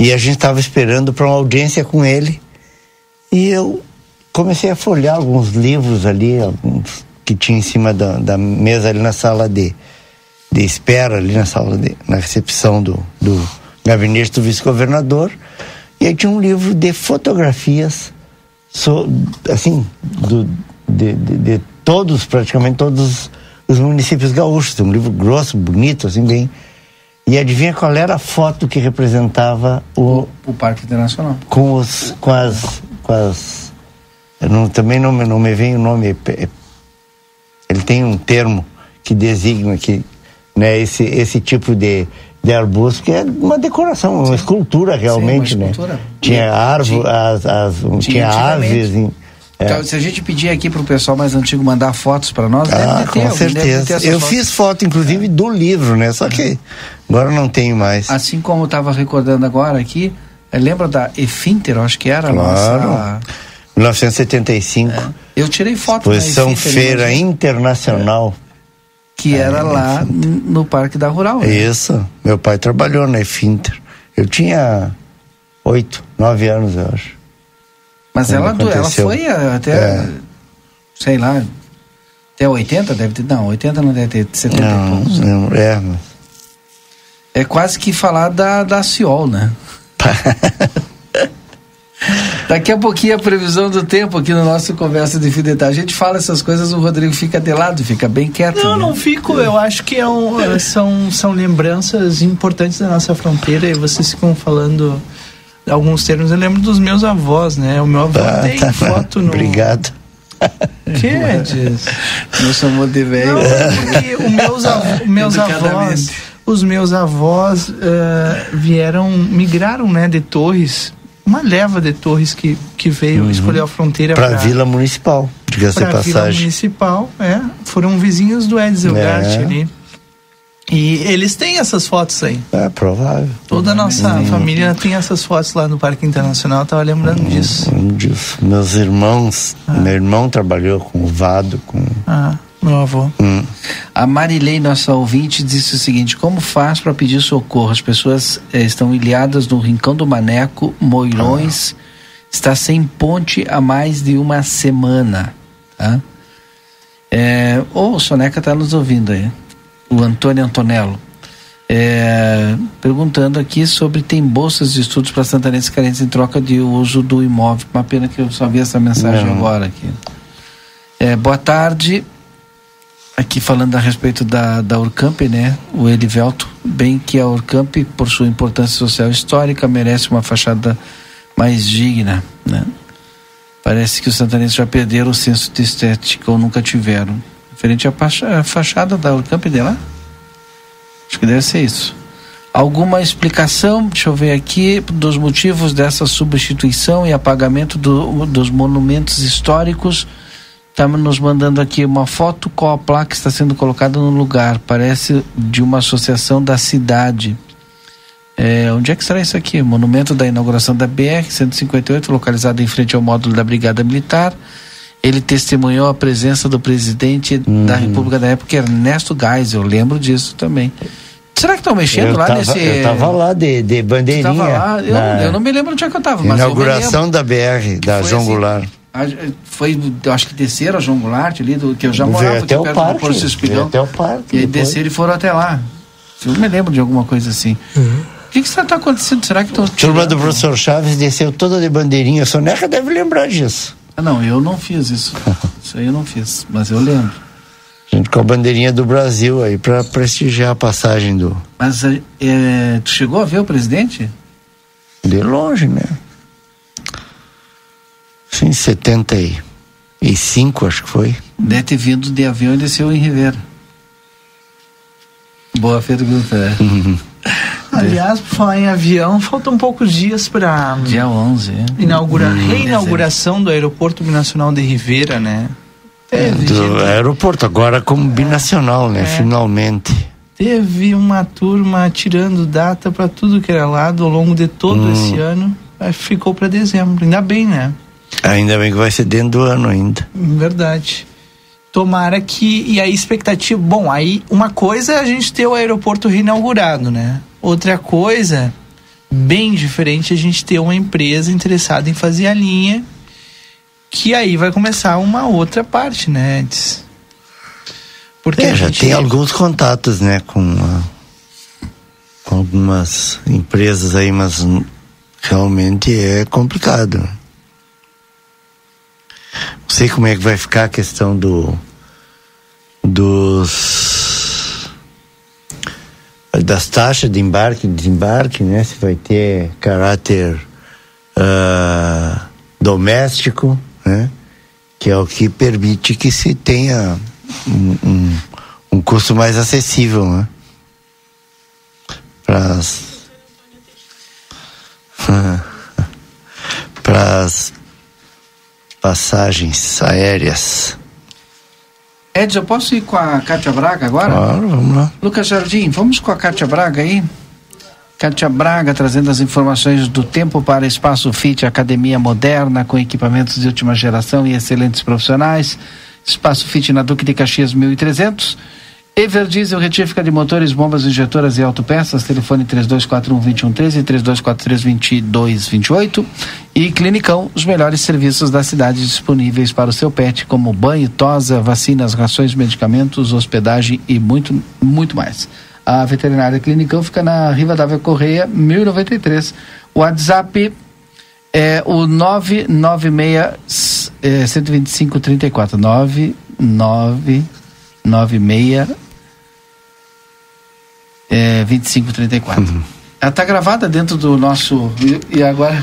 E a gente estava esperando para uma audiência com ele. E eu comecei a folhear alguns livros ali, alguns que tinha em cima da, da mesa ali na sala de, de espera, ali na sala de, na recepção do, do gabinete do vice-governador. E aí tinha um livro de fotografias, so, assim, do, de, de, de todos, praticamente todos os municípios gaúchos. Um livro grosso, bonito, assim, bem. E adivinha qual era a foto que representava o, O Parque Internacional. com, os, com as. Com as não, também não, me- não me vem o nome. é é- ele tem um termo que designa que, né, esse, esse tipo de, de arbusto, que é uma decoração, uma escultura realmente, uma né? escultura. Tinha E- árvore, as, as, tinha, antigamente. aves. em- é. Então, se a gente pedir aqui pro pessoal mais antigo mandar fotos para nós, deve Ah, ter, com certeza. Eu fotos. fiz foto, inclusive, do livro, né? Só que agora não tenho mais. Assim como eu estava recordando agora aqui, eh, lembra da Efinter, acho que era Claro. nossa. 1975. Eu tirei foto Exposição Feira Internacional. Que era lá n- no Parque da Rural. né? Isso. Meu pai trabalhou na Efinter. Eu tinha oito, nove anos, eu acho. Mas ela, ela foi eh, até, É. sei lá, até 80, deve ter. Não, 80 não deve ter, 70 e Não, poucos. não, é, mas É quase que falar da, da Ciol, né? [laughs] Daqui a pouquinho a previsão do tempo aqui no nosso Conversa de Fidelidade. A gente fala essas coisas, o Rodrigo fica de lado, fica bem quieto. Não, né? não fico. Eu acho que é um, eh, são, são lembranças importantes da nossa fronteira e vocês ficam falando alguns termos. Eu lembro dos meus avós, né? O meu avô Ah, tem tá. foto no. Obrigado. Que diz? Não chamou de velho. Não, porque os meus, av- [laughs] meus avós, os meus avós eh, vieram, migraram, né, de Torres, uma leva de Torres que, que veio escolher a fronteira Para a Vila Municipal, diga-se de pra Vila passagem. Municipal, é, foram vizinhos do Edsel É. Gart ali. E eles têm essas fotos aí. É provável. Toda a nossa família tem essas fotos lá no Parque Internacional, eu tava lembrando disso. Um disso. Meus irmãos, meu irmão trabalhou com o Vado, com. Ah, meu avô. Hum. A Marilei, nossa ouvinte, disse o seguinte: Como faz para pedir socorro? As pessoas eh, estão ilhadas no Rincão do Maneco, Moirões, está sem ponte há mais de uma semana. Tá? É, o Soneca está nos ouvindo aí. O Antônio Antonello. É, perguntando aqui sobre tem bolsas de estudos para santanenses carentes em troca de uso do imóvel. Uma pena que eu só vi essa mensagem Não. agora aqui. É, boa tarde. Aqui falando a respeito da, da Urcamp, né? O Elivelto, bem que a Urcamp, por sua importância social histórica, merece uma fachada mais digna, né? Parece que os santanenses já perderam o senso de estética ou nunca tiveram. Referente à facha- à fachada da Urcamp dela? Acho que deve ser isso. Alguma explicação, deixa eu ver aqui, dos motivos dessa substituição e apagamento do- dos monumentos históricos? Está nos mandando aqui uma foto com a placa que está sendo colocada no lugar. Parece de uma associação da cidade. É, onde é que será isso aqui? Monumento da inauguração da BR-158, localizado em frente ao módulo da Brigada Militar. Ele testemunhou a presença do presidente da República da época, Ernesto Geisel. Eu lembro disso também. Será que estão mexendo eu lá tava, nesse. Eu tava lá de, de bandeirinha. Tava lá? Eu, na eu não me lembro onde é que eu mas me Inauguração da BR, da João assim, Goulart. A- Foi, eu acho que desceram a João Goulart ali, do, que eu já Veio morava até aqui o perto parque, do Porto Espigão. veio até o parque E aí depois. desceram e foram até lá. Eu me lembro de alguma coisa assim. O que que está tá acontecendo? Será que estão Turma do professor Chaves desceu toda de bandeirinha. A Soneca deve lembrar disso. Ah, não, eu não fiz isso. [laughs] Isso aí eu não fiz, mas eu lembro. Gente com a bandeirinha do Brasil aí pra prestigiar a passagem do. Mas é, é, tu chegou a ver o presidente? De longe, né? Sim, 75, acho que foi. Deve ter vindo de avião e desceu em Ribeira. Boa pergunta, é. [laughs] Aliás, por falar em avião, faltam poucos dias para Dia 11, é. inaugura, Hum, reinauguração do Aeroporto Binacional de Ribeira, né? Teve, do gente- aeroporto, agora como binacional, né? É. Finalmente. teve uma turma tirando data para tudo que era lado ao longo de todo Hum. esse ano. Ficou para dezembro, ainda bem, né? Ainda bem que vai ser dentro do ano ainda. Verdade. Tomara que. E a expectativa. Bom, aí uma coisa é a gente ter o aeroporto reinaugurado, né? Outra coisa, bem diferente, a gente ter uma empresa interessada em fazer a linha. Que aí vai começar uma outra parte, né? Porque É, já gente- tem alguns contatos, né, com, ah, com algumas empresas aí, mas realmente é complicado. Sei como é que vai ficar a questão do dos das taxas de embarque e desembarque, né? Se vai ter caráter ah, doméstico, né? Que é o que permite que se tenha um, um, um custo mais acessível, né? Para as [laughs] passagens aéreas. Edson, eu posso ir com a Cátia Braga agora? Claro, vamos lá. Lucas Jardim, vamos com a Cátia Braga aí? Cátia Braga trazendo as informações do tempo para Espaço Fit, academia moderna com equipamentos de última geração e excelentes profissionais. Espaço Fit na Duque de Caxias 1300. Ever Diesel, retífica de motores, bombas injetoras e autopeças, telefone 3241-2113 e 3243-2228. E Clinicão, os melhores serviços da cidade disponíveis para o seu pet, como banho, tosa, vacinas, rações, medicamentos, hospedagem e muito, muito mais. A veterinária Clinicão fica na Rivadavia Correia, 1093. O WhatsApp é o 996 é, 125 34 9996 é, 2534. Ela tá gravada dentro do nosso. E, e agora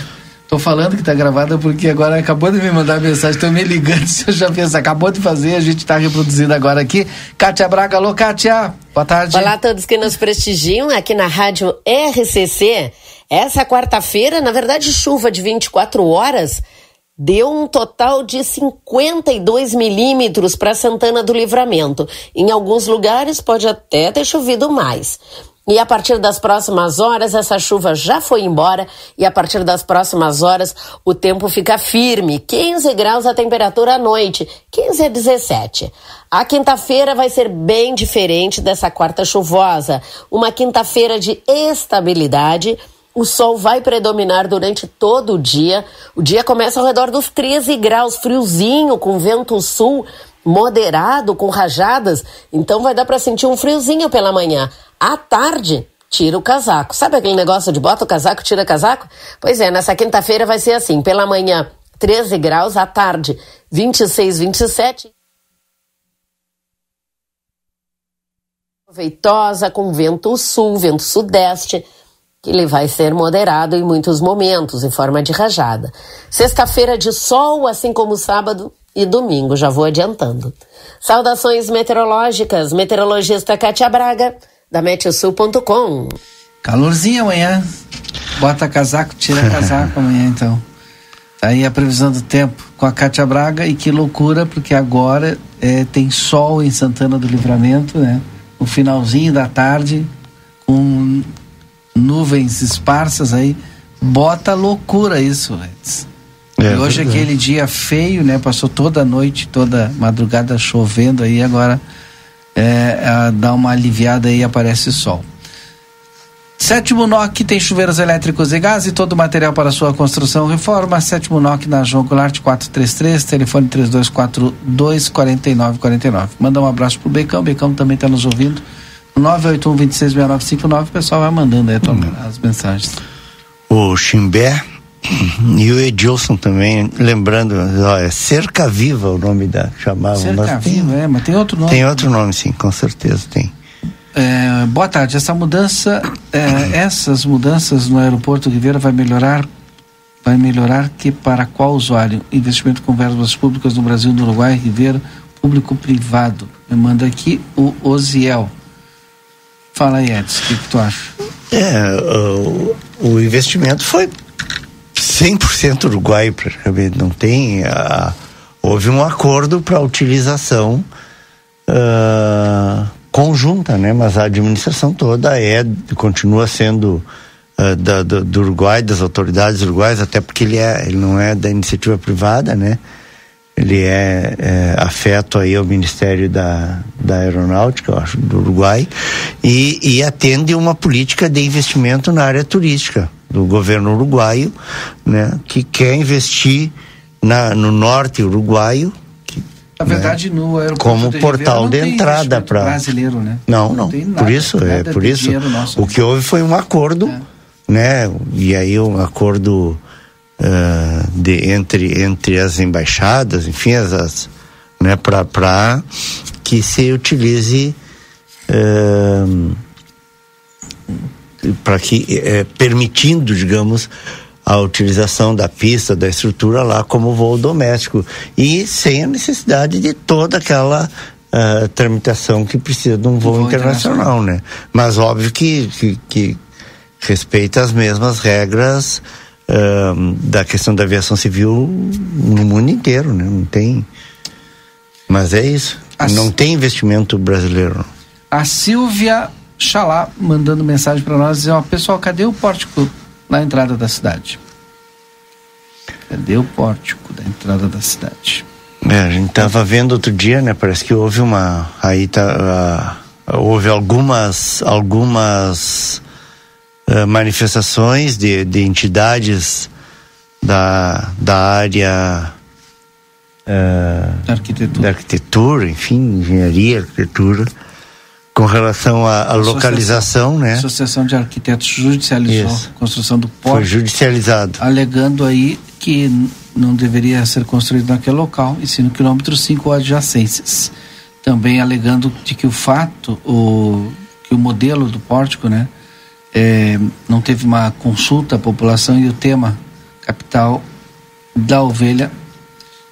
Tô falando que tá gravada porque agora acabou de me mandar mensagem, tô me ligando [laughs] se eu já fiz, acabou de fazer, a gente tá reproduzindo agora aqui. Kátia Braga, alô Kátia, boa tarde. Olá a todos que nos prestigiam aqui na rádio RCC. Essa quarta-feira, na verdade, chuva de 24 horas, deu um total de 52 milímetros para Santana do Livramento. Em alguns lugares pode até ter chovido mais. E a partir das próximas horas, essa chuva já foi embora e a partir das próximas horas o tempo fica firme. 15 graus a temperatura à noite, 15 a 17. A quinta-feira vai ser bem diferente dessa quarta chuvosa. Uma quinta-feira de estabilidade. O sol vai predominar durante todo o dia. O dia começa ao redor dos 13 graus, friozinho, com vento sul moderado, com rajadas. Então vai dar para sentir um friozinho pela manhã. À tarde, tira o casaco. Sabe aquele negócio de bota o casaco, tira o casaco? Pois é, nessa quinta-feira vai ser assim. Pela manhã, 13 graus. À tarde, 26, 27. Proveitosa, com vento sul, vento sudeste ele vai ser moderado em muitos momentos, em forma de rajada. Sexta-feira de sol, assim como sábado e domingo, já vou adiantando. Saudações meteorológicas, meteorologista Cátia Braga, da Meteosul.com. Calorzinho amanhã. Bota casaco, tira casaco amanhã então. Tá Aí a previsão do tempo com a Cátia Braga e que loucura, porque agora é, tem sol em Santana do Livramento, né? No finalzinho da tarde, nuvens esparsas aí. Bota loucura isso, Edson. É e hoje é aquele dia feio, né? Passou toda a noite, toda madrugada chovendo aí, agora é, dá uma aliviada aí e aparece sol. Sétimo NOC tem chuveiros elétricos e gás e todo o material para sua construção reforma. Sétimo NOC na João Goulart 433, telefone 3242 4949. Manda um abraço pro Becão, Becão também está nos ouvindo. 981 266959, o pessoal vai mandando aí tua- as mensagens. o Chimbé [clears throat] e o Edilson também, lembrando, ó, é Cerca Viva o nome da chamava. Cerca mas tem, Viva, é, mas tem outro nome. tem outro nome, sim, com certeza tem. É, boa tarde. Essa mudança, é, [clears throat] essas mudanças no aeroporto Ribeira vai melhorar, vai melhorar que para qual usuário? Investimento com verbas públicas no Brasil, no Uruguai, Ribeira, público privado. Me manda aqui o Oziel. Fala aí, Edson, o que, que tu acha? É, o, o investimento foi 100% uruguaio, praticamente. Não tem. ah, houve um acordo para a utilização ah, conjunta, né? Mas a administração toda é, continua sendo ah, da, do, do Uruguai, das autoridades uruguaias, até porque ele, é, ele não é da iniciativa privada, né? Ele é, é afeto aí ao Ministério da, da Aeronáutica, eu acho, do Uruguai, e, e atende uma política de investimento na área turística do governo uruguaio, né, que quer investir na, no norte uruguaio. Na né, verdade, no aeroporto como portal Ribeira não de entrada para brasileiro, né? não, não. tem por nada, isso, é por isso. nosso. É. O que houve foi um acordo, né? E aí um acordo ah, de entre entre as embaixadas, enfim, as, as né? Para que se utilize para que eh, permitindo, digamos, a utilização da pista, da estrutura lá como voo doméstico e sem a necessidade de toda aquela ah, tramitação que precisa de um voo, voo internacional, né? Mas óbvio que, que, que respeita as mesmas regras ah, da questão da aviação civil no mundo inteiro, né? Não tem. Mas é isso. Não tem investimento brasileiro. A Silvia Xalá mandando mensagem para nós dizendo, ó, pessoal, cadê o pórtico na entrada da cidade? Cadê o pórtico da entrada da cidade? É, a gente tava vendo outro dia, né? Parece que houve uma. Aí tá. ah, houve algumas. algumas ah, manifestações de, de entidades da, da área. Da arquitetura. da arquitetura, enfim, engenharia, arquitetura, com relação à, localização, né? A Associação de Arquitetos judicializou Isso. a construção do Foi pórtico, judicializado. alegando aí que não deveria ser construído naquele local, e sim no quilômetro 5 adjacências. Também alegando de que o fato, o, que o modelo do pórtico, né, eh, não teve uma consulta à população e o tema cap- capital da ovelha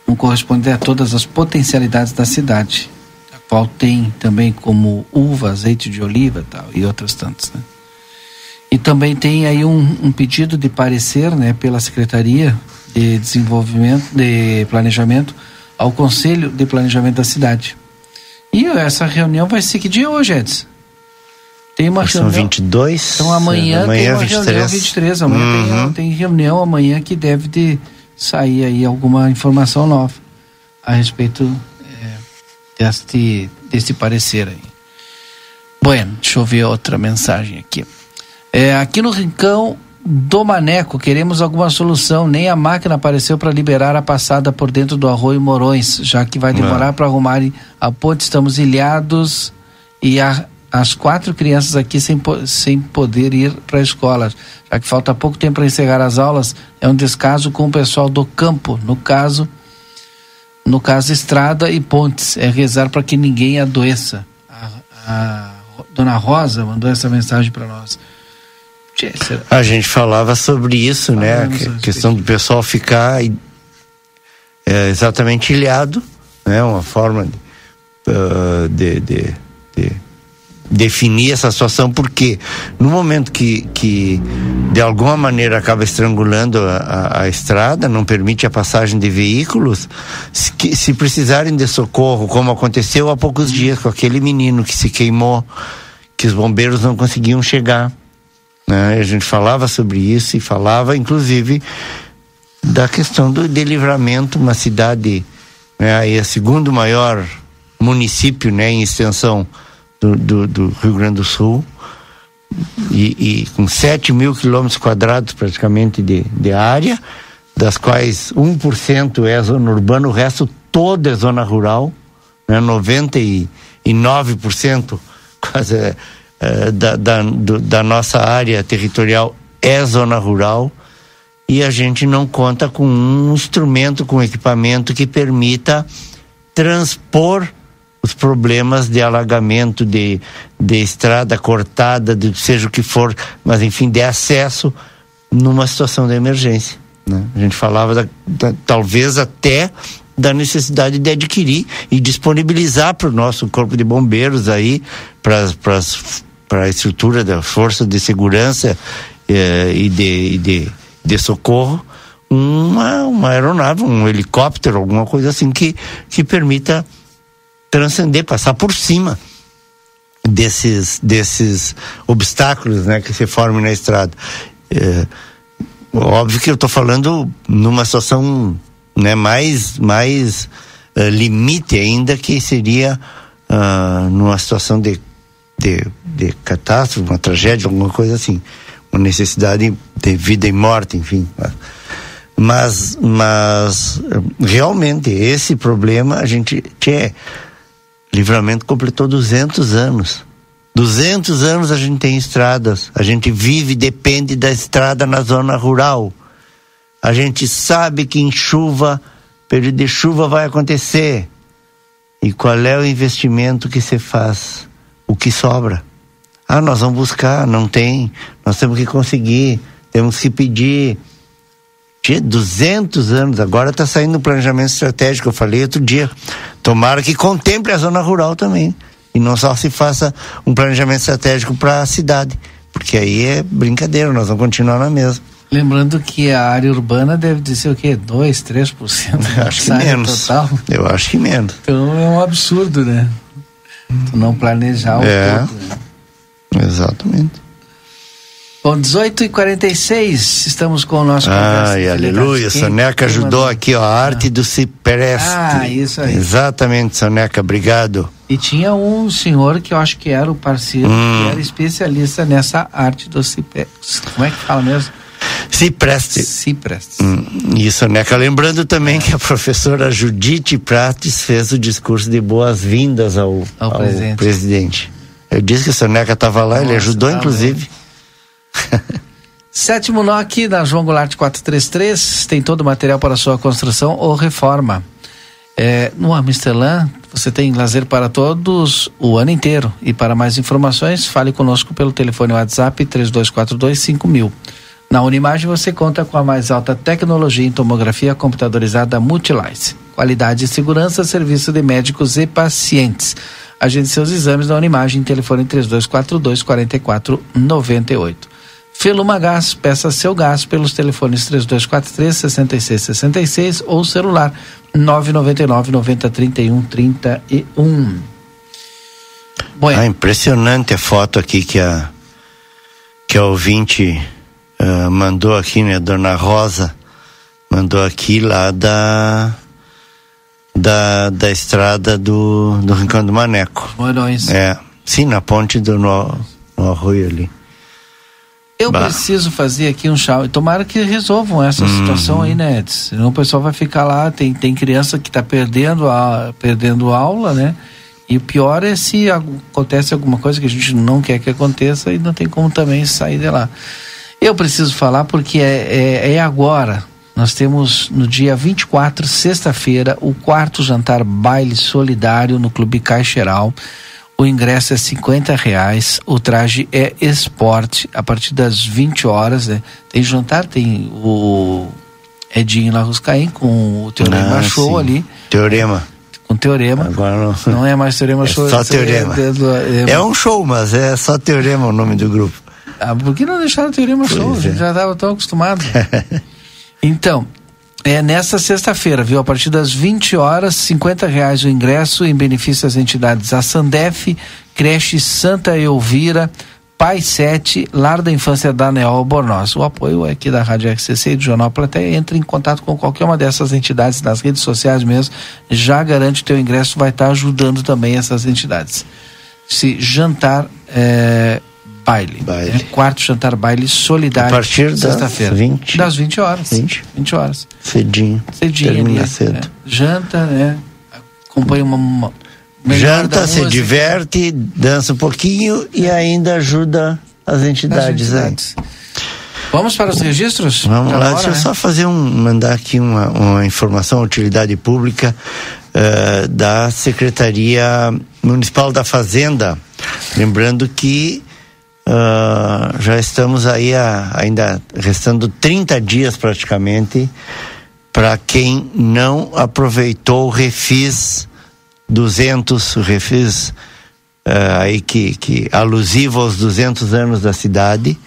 não corresponde a todas as potencialidades da cidade, a qual tem também como uva, azeite de oliva tal, e outras tantas. Né? E também tem aí um, um pedido de parecer né, pela Secretaria de Desenvolvimento, de Planejamento, ao Conselho de Planejamento da cidade. E essa reunião vai ser que dia hoje, Edson? Tem uma São reunião. 22. Então amanhã, amanhã tem uma 23. reunião 23. Amanhã tem- Uhum. tem, reunião amanhã que deve de sair aí alguma informação nova a respeito é, deste, desse parecer aí. Bueno, deixa eu ver outra mensagem aqui. É, aqui no Rincão do Maneco, queremos alguma solução. Nem a máquina apareceu para liberar a passada por dentro do Arroio Morões, já que vai demorar para arrumarem a ponte. Estamos ilhados e a- as quatro crianças aqui sem, sem poder ir para a escola. Já que falta pouco tempo para encerrar as aulas, é um descaso com o pessoal do campo. No caso, no caso, estrada e pontes. É rezar para que ninguém adoeça. A, a dona Rosa mandou essa mensagem para nós. A gente falava sobre isso, né? Falamos A a respeito. questão do pessoal ficar é, exatamente ilhado, né? Uma forma de, de, de- de definir essa situação, porque no momento que, que de alguma maneira acaba estrangulando a, a- a estrada, não permite a passagem de veículos, se, que- se precisarem de socorro, como aconteceu há poucos dias com aquele menino que se queimou, que os bombeiros não conseguiam chegar né? A gente falava sobre isso e falava, inclusive, da questão do de livramento, uma cidade, né? Aí é o segundo maior município, né, em extensão do, do, do Rio Grande do Sul e, e com 7 mil quilômetros quadrados praticamente de, de área, das quais 1% é zona urbana, o resto todo é zona rural, né? 99% [laughs] quase é, é, da, da, do- da nossa área territorial é zona rural e a gente não conta com um instrumento, com equipamento que permita transpor os problemas de alagamento, de, de estrada cortada, de seja o que for, mas enfim, de acesso numa situação de emergência. né? A gente falava da- da- talvez até da necessidade de adquirir e disponibilizar para o nosso corpo de bombeiros aí, para a estrutura da força de segurança eh, e, de, e de, de socorro, uma, uma aeronave, um helicóptero, alguma coisa assim que, que permita transcender, passar por cima desses, desses obstáculos né, que se formam na estrada. É, óbvio que eu estou falando numa situação né, mais, mais eh, limite ainda, que seria ah, numa situação de, de, de catástrofe, uma tragédia, alguma coisa assim. Uma necessidade de vida e morte, enfim. Mas, mas realmente esse problema a gente tinha. Livramento completou 200 anos. 200 anos a gente tem estradas. A gente vive, depende da estrada na zona rural. A gente sabe que em chuva, período de chuva vai acontecer. E qual é o investimento que se faz? O que sobra? Ah, nós vamos buscar, não tem. Nós temos que conseguir, temos que pedir. Tinha 200 anos, agora está saindo o planejamento estratégico, eu falei outro dia. Tomara que contemple a zona rural também. E não só se faça um planejamento estratégico para a cidade. Porque aí é brincadeira, nós vamos continuar na mesma. Lembrando que a área urbana deve dizer o quê? 2, 3% da Acho que menos. total. Eu acho que menos. Então é um absurdo, né? Tu não planejar o É. todo. né? Exatamente. Bom, 18 e 46 estamos com o nosso Ai, aleluia. Soneca ajudou mandou? aqui, ó, a arte do cipreste. Ah, isso aí. Exatamente, Soneca, obrigado. E tinha um senhor que eu acho que era o parceiro, Hum. que era especialista nessa arte do cipreste. Como é que fala mesmo? Cipreste. Cipreste. Hum, e Soneca, lembrando também que a professora Judite Prates fez o discurso de boas-vindas ao, Ao ao presidente. presidente. Eu disse que o Soneca estava lá, ele Nossa, ajudou, tá inclusive. [laughs] Sétimo nó aqui da João Goulart 433 tem todo o material para sua construção ou reforma. É, no Amsterdã você tem lazer para todos o ano inteiro. E para mais informações, fale conosco pelo telefone WhatsApp 3242 5000. Na Unimagem você conta com a mais alta tecnologia em tomografia computadorizada Multilice. Qualidade e segurança, serviço de médicos e pacientes. Agende seus exames na Unimagem, telefone 3242 4498. Feluma Gás, peça seu gás pelos telefones 3243 6666 ou celular 999 90 31 31. Ah, impressionante a foto aqui que a que a ouvinte uh, mandou aqui, né, Dona Rosa mandou aqui lá da da, da estrada do, do Rincão do Maneco. Morões. É, sim, na ponte do no, no arroio ali. Eu bah. preciso fazer aqui um chá. Tomara que resolvam essa Uhum. situação aí, né, Edson? Senão o pessoal vai ficar lá. Tem, tem criança que está perdendo, a, perdendo aula, né? E o pior é se acontece alguma coisa que a gente não quer que aconteça e não tem como também sair de lá. Eu preciso falar porque é, é, é agora. Nós temos no dia 24, sexta-feira, o quarto jantar baile solidário no Clube Caixeral. O ingresso é 50 reais, o traje é esporte a partir das 20 horas, né? Tem jantar, tem o Edinho Larruscaim com o Teorema Ah, Show sim. ali. Teorema. Com Teorema. Agora não. Não é mais Teorema É Show. só aí Teorema. É, é- É um show, mas é só Teorema o nome do grupo. Ah, por que não deixaram o Teorema Show? A Pois gente é. já estava tão acostumado. [laughs] então, é nessa sexta-feira, viu? A partir das 20 horas, 50 reais o ingresso em benefício às entidades a Sandef, Creche Santa Elvira, Pai 7, Lar da Infância da Neol Bornoz. O apoio é aqui da Rádio RCC e do Jornal Plateia. Entre em contato com qualquer uma dessas entidades nas redes sociais mesmo. Já garante teu ingresso, vai estar ajudando também essas entidades. Se jantar é, baile. né? Quarto jantar baile solidário. A partir das sexta-feira. 20. Das 20 horas. 20. 20 horas. Cedinho. Cedinho Termina ali, cedo. né? Janta, né? Acompanha uma. uma Janta, se música. diverte, dança um pouquinho e ainda ajuda as entidades, aí. Vamos para os registros? Vamos lá, hora, deixa eu né? só fazer um, mandar aqui uma, uma informação, utilidade pública eh, da Secretaria Municipal da Fazenda. Lembrando que ah, já estamos aí a- ainda restando 30 dias praticamente para quem não aproveitou o Refis 200, o Refis eh, aí que, que alusivo aos 200 anos da cidade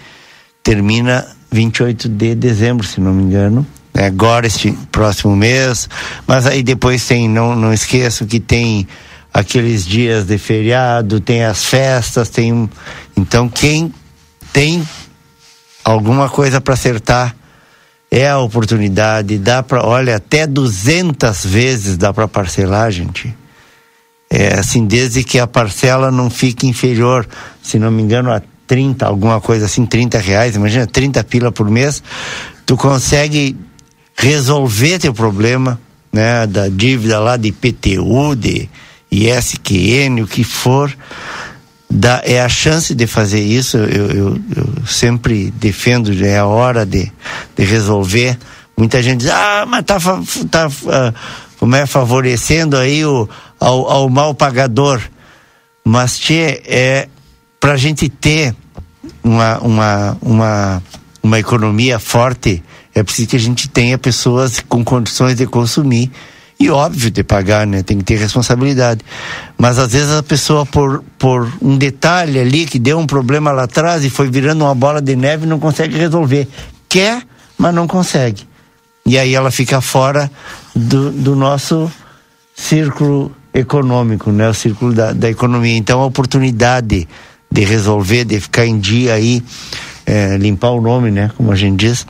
termina 28 de dezembro, se não me engano. É agora, este próximo mês. Mas aí depois tem, não, não esqueço que tem aqueles dias de feriado, tem as festas, tem. um- Então, quem tem alguma coisa para acertar é a oportunidade. Dá para, olha, até 200 vezes dá para parcelar, gente. É assim, desde que a parcela não fique inferior, se não me engano, a 30, alguma coisa assim, 30 reais, imagina, 30 pila por mês, tu consegue resolver teu problema, né, da dívida lá de IPTU, de ISQN, o que for, dá, é a chance de fazer isso, eu, eu, eu sempre defendo, é a hora de, de resolver. Muita gente diz, ah, mas tá, tá ah, como é, favorecendo aí o, ao, ao mal pagador. Mas, tchê, é para a gente ter uma, uma, uma, uma economia forte, é preciso que a gente tenha pessoas com condições de consumir e óbvio de pagar, né? Tem que ter responsabilidade. Mas às vezes a pessoa por, por um detalhe ali que deu um problema lá atrás e foi virando uma bola de neve não consegue resolver. Quer, mas não consegue. E aí ela fica fora do, do nosso círculo econômico, né? O círculo da, da economia. Então a oportunidade de resolver, de ficar em dia aí, eh, limpar o nome, né? Como a gente diz,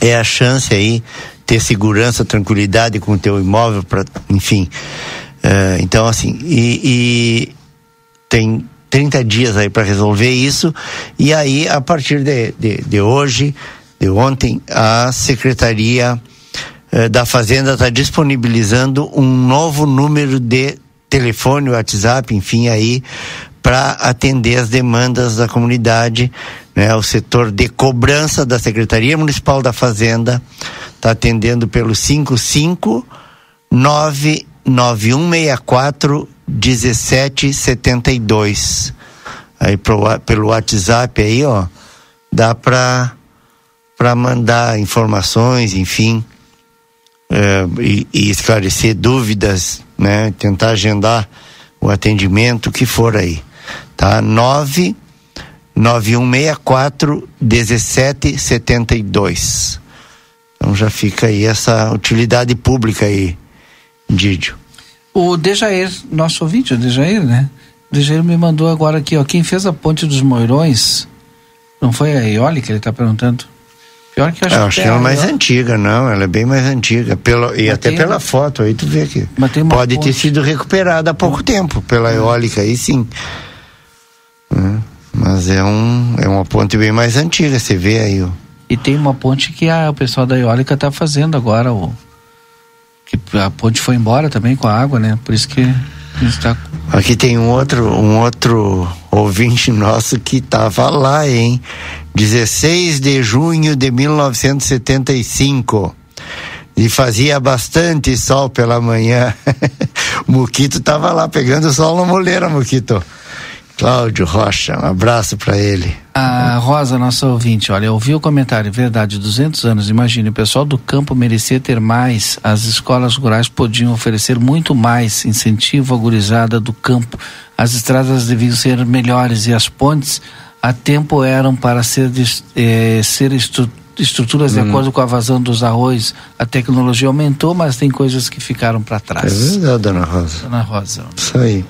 é a chance aí ter segurança, tranquilidade com o teu imóvel, para, enfim. Eh, então assim, e, e tem 30 dias aí para resolver isso e aí a partir de, de, de hoje, de ontem, a secretaria eh, da Fazenda está disponibilizando um novo número de telefone, WhatsApp, enfim, aí para atender as demandas da comunidade, né? O setor de cobrança da Secretaria Municipal da Fazenda está atendendo pelo 55 99164 1772. Aí pro, pelo WhatsApp aí, ó, dá para para mandar informações, enfim, eh, e, e esclarecer dúvidas, né? Tentar agendar o atendimento, que for aí, tá? 9 9164 1772. Então já fica aí essa utilidade pública aí, Didio. O Dejair, nosso ouvinte, o Dejair, né? O Dejair me mandou agora aqui, ó. Quem fez a ponte dos Moirões, não foi a Eólica, ele está perguntando. Pior que eu acho, Eu acho que é ela é mais antiga, não, ela é bem mais antiga. Pela, e Mas até pela foto, aí tu vê que pode ter ponte. sido recuperada há pouco tempo pela eólica, aí sim. Né? Mas é, um, é uma ponte bem mais antiga, você vê aí. ó. E tem uma ponte que a, o pessoal da Eólica está fazendo agora, o, que a ponte foi embora também com a água, né? Por isso que a gente tá Aqui tem um outro, um outro ouvinte nosso que estava lá, hein? 16 de junho de 1975. E fazia bastante sol pela manhã. [laughs] Muquito estava lá pegando sol na moleira, Muquito. Cláudio Rocha, um abraço para ele. A Rosa, nossa ouvinte, olha, ouvi o comentário, verdade, 200 anos, imagine, o pessoal do campo merecia ter mais, as escolas rurais podiam oferecer muito mais incentivo à gurizada do campo, as estradas deviam ser melhores e as pontes a tempo eram para ser, eh, ser estru- estruturas de Hum. acordo com a vazão dos arroz, a tecnologia aumentou, mas tem coisas que ficaram para É trás. verdade, dona Rosa. Dona Rosa. Isso aí.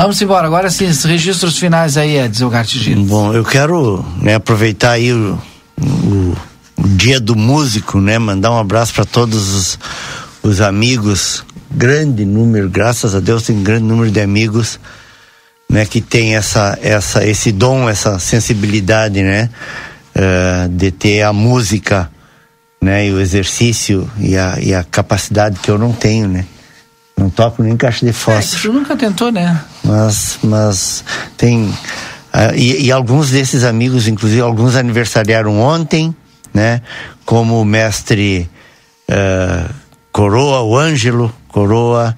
Vamos embora, agora sim, os registros finais aí, Edson Gartigino. Bom, eu quero né, aproveitar aí o, o- o dia do músico, né? Mandar um abraço para todos os, os amigos, grande número, graças a Deus tem um grande número de amigos, né? Que tem essa, essa, esse dom, essa sensibilidade, né? eh, de ter a música, né? E o exercício e a, e a capacidade que eu não tenho, né? Não toco nem caixa de É, fósforo. tu nunca tentou, né? mas mas tem ah, e, e alguns desses amigos inclusive alguns aniversariaram ontem né? Como o mestre ah, Coroa o Ângelo Coroa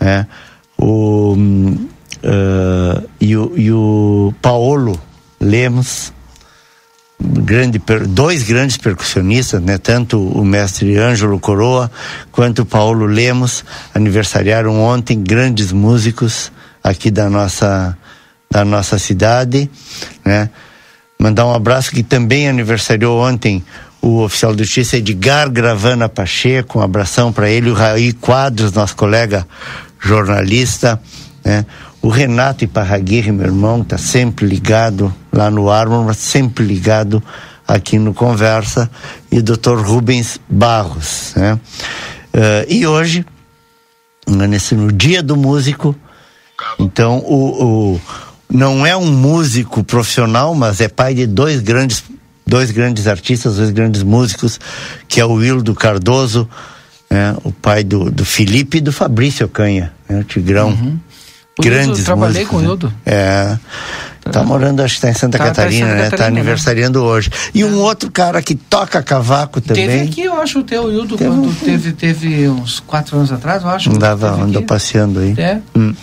né? O ah, e o e o Paolo Lemos grande dois grandes percussionistas, né? Tanto o mestre Ângelo Coroa quanto o Paulo Lemos aniversariaram ontem grandes músicos aqui da nossa da nossa cidade, né? Mandar um abraço que também aniversariou ontem o oficial de justiça Edgar Gravana Pacheco, um abração para ele, o Raí Quadros, nosso colega jornalista, né? O Renato Iparraguirre, meu irmão, tá sempre ligado lá no Armor, mas sempre ligado aqui no Conversa, e o Dr. Rubens Barros, né? Eh, e hoje, nesse, no dia do músico, então o, o- não é um músico profissional, mas é pai de dois grandes dois grandes artistas, dois grandes músicos, que é o Wildo Cardoso, né? o pai do, do Felipe e do Fabrício Canha, né? o Tigrão. Uhum. O Hildo, Grandes eu trabalhei músicos, com o né? Hildo. É. Tá morando, acho que tá em Santa Tá- tá em Catarina, Santa né? Tá Catarina, né? aniversariando hoje. E um outro cara que toca cavaco também. Teve aqui, eu acho, o teu Hildo, quando teve, teve uns quatro anos atrás, eu acho. Andava, teve andou passeando aí. É. Hum.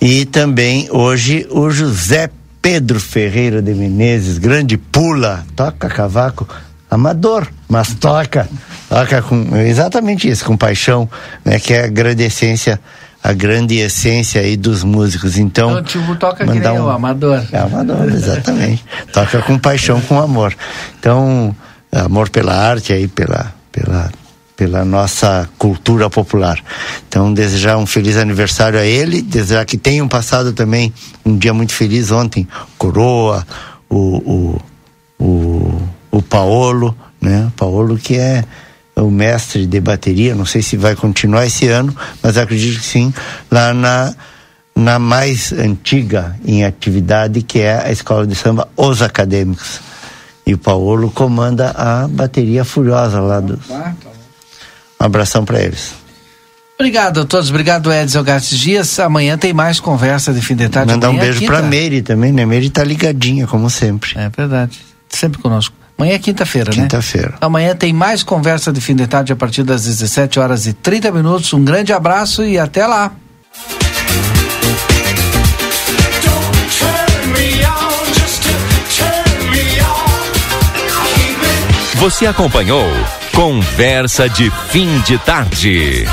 E também hoje o José Pedro Ferreira de Menezes, grande pula, toca cavaco, amador, mas toca, toca com exatamente isso, com paixão, né? Que é a grande essência, a grande essência aí dos músicos. Então, Então, tipo, toca que mandar nem um- o amador. é amador, exatamente. Toca com paixão, com amor. Então, amor pela arte aí, pela, pela, pela nossa cultura popular. Então, desejar um feliz aniversário a ele, desejar que tenham passado também um dia muito feliz ontem. Coroa, o, o, o, o Paolo, né? Paolo que é o mestre de bateria, não sei se vai continuar esse ano, mas acredito que sim, lá na na mais antiga em atividade, que é a escola de samba Os Acadêmicos. E o Paulo comanda a bateria furiosa lá do. Um abração para eles. Obrigado a todos, obrigado Edson Gartes Dias. Amanhã tem mais conversa de fim de tarde. Mandar um é beijo quinta. pra Meire também, né? Meire tá ligadinha, como sempre. É verdade. Sempre conosco. Amanhã é quinta-feira, né? Quinta-feira. Amanhã tem mais conversa de fim de tarde a partir das 17 horas e 30 minutos. Um grande abraço e até lá. Você acompanhou Conversa de Fim de Tarde.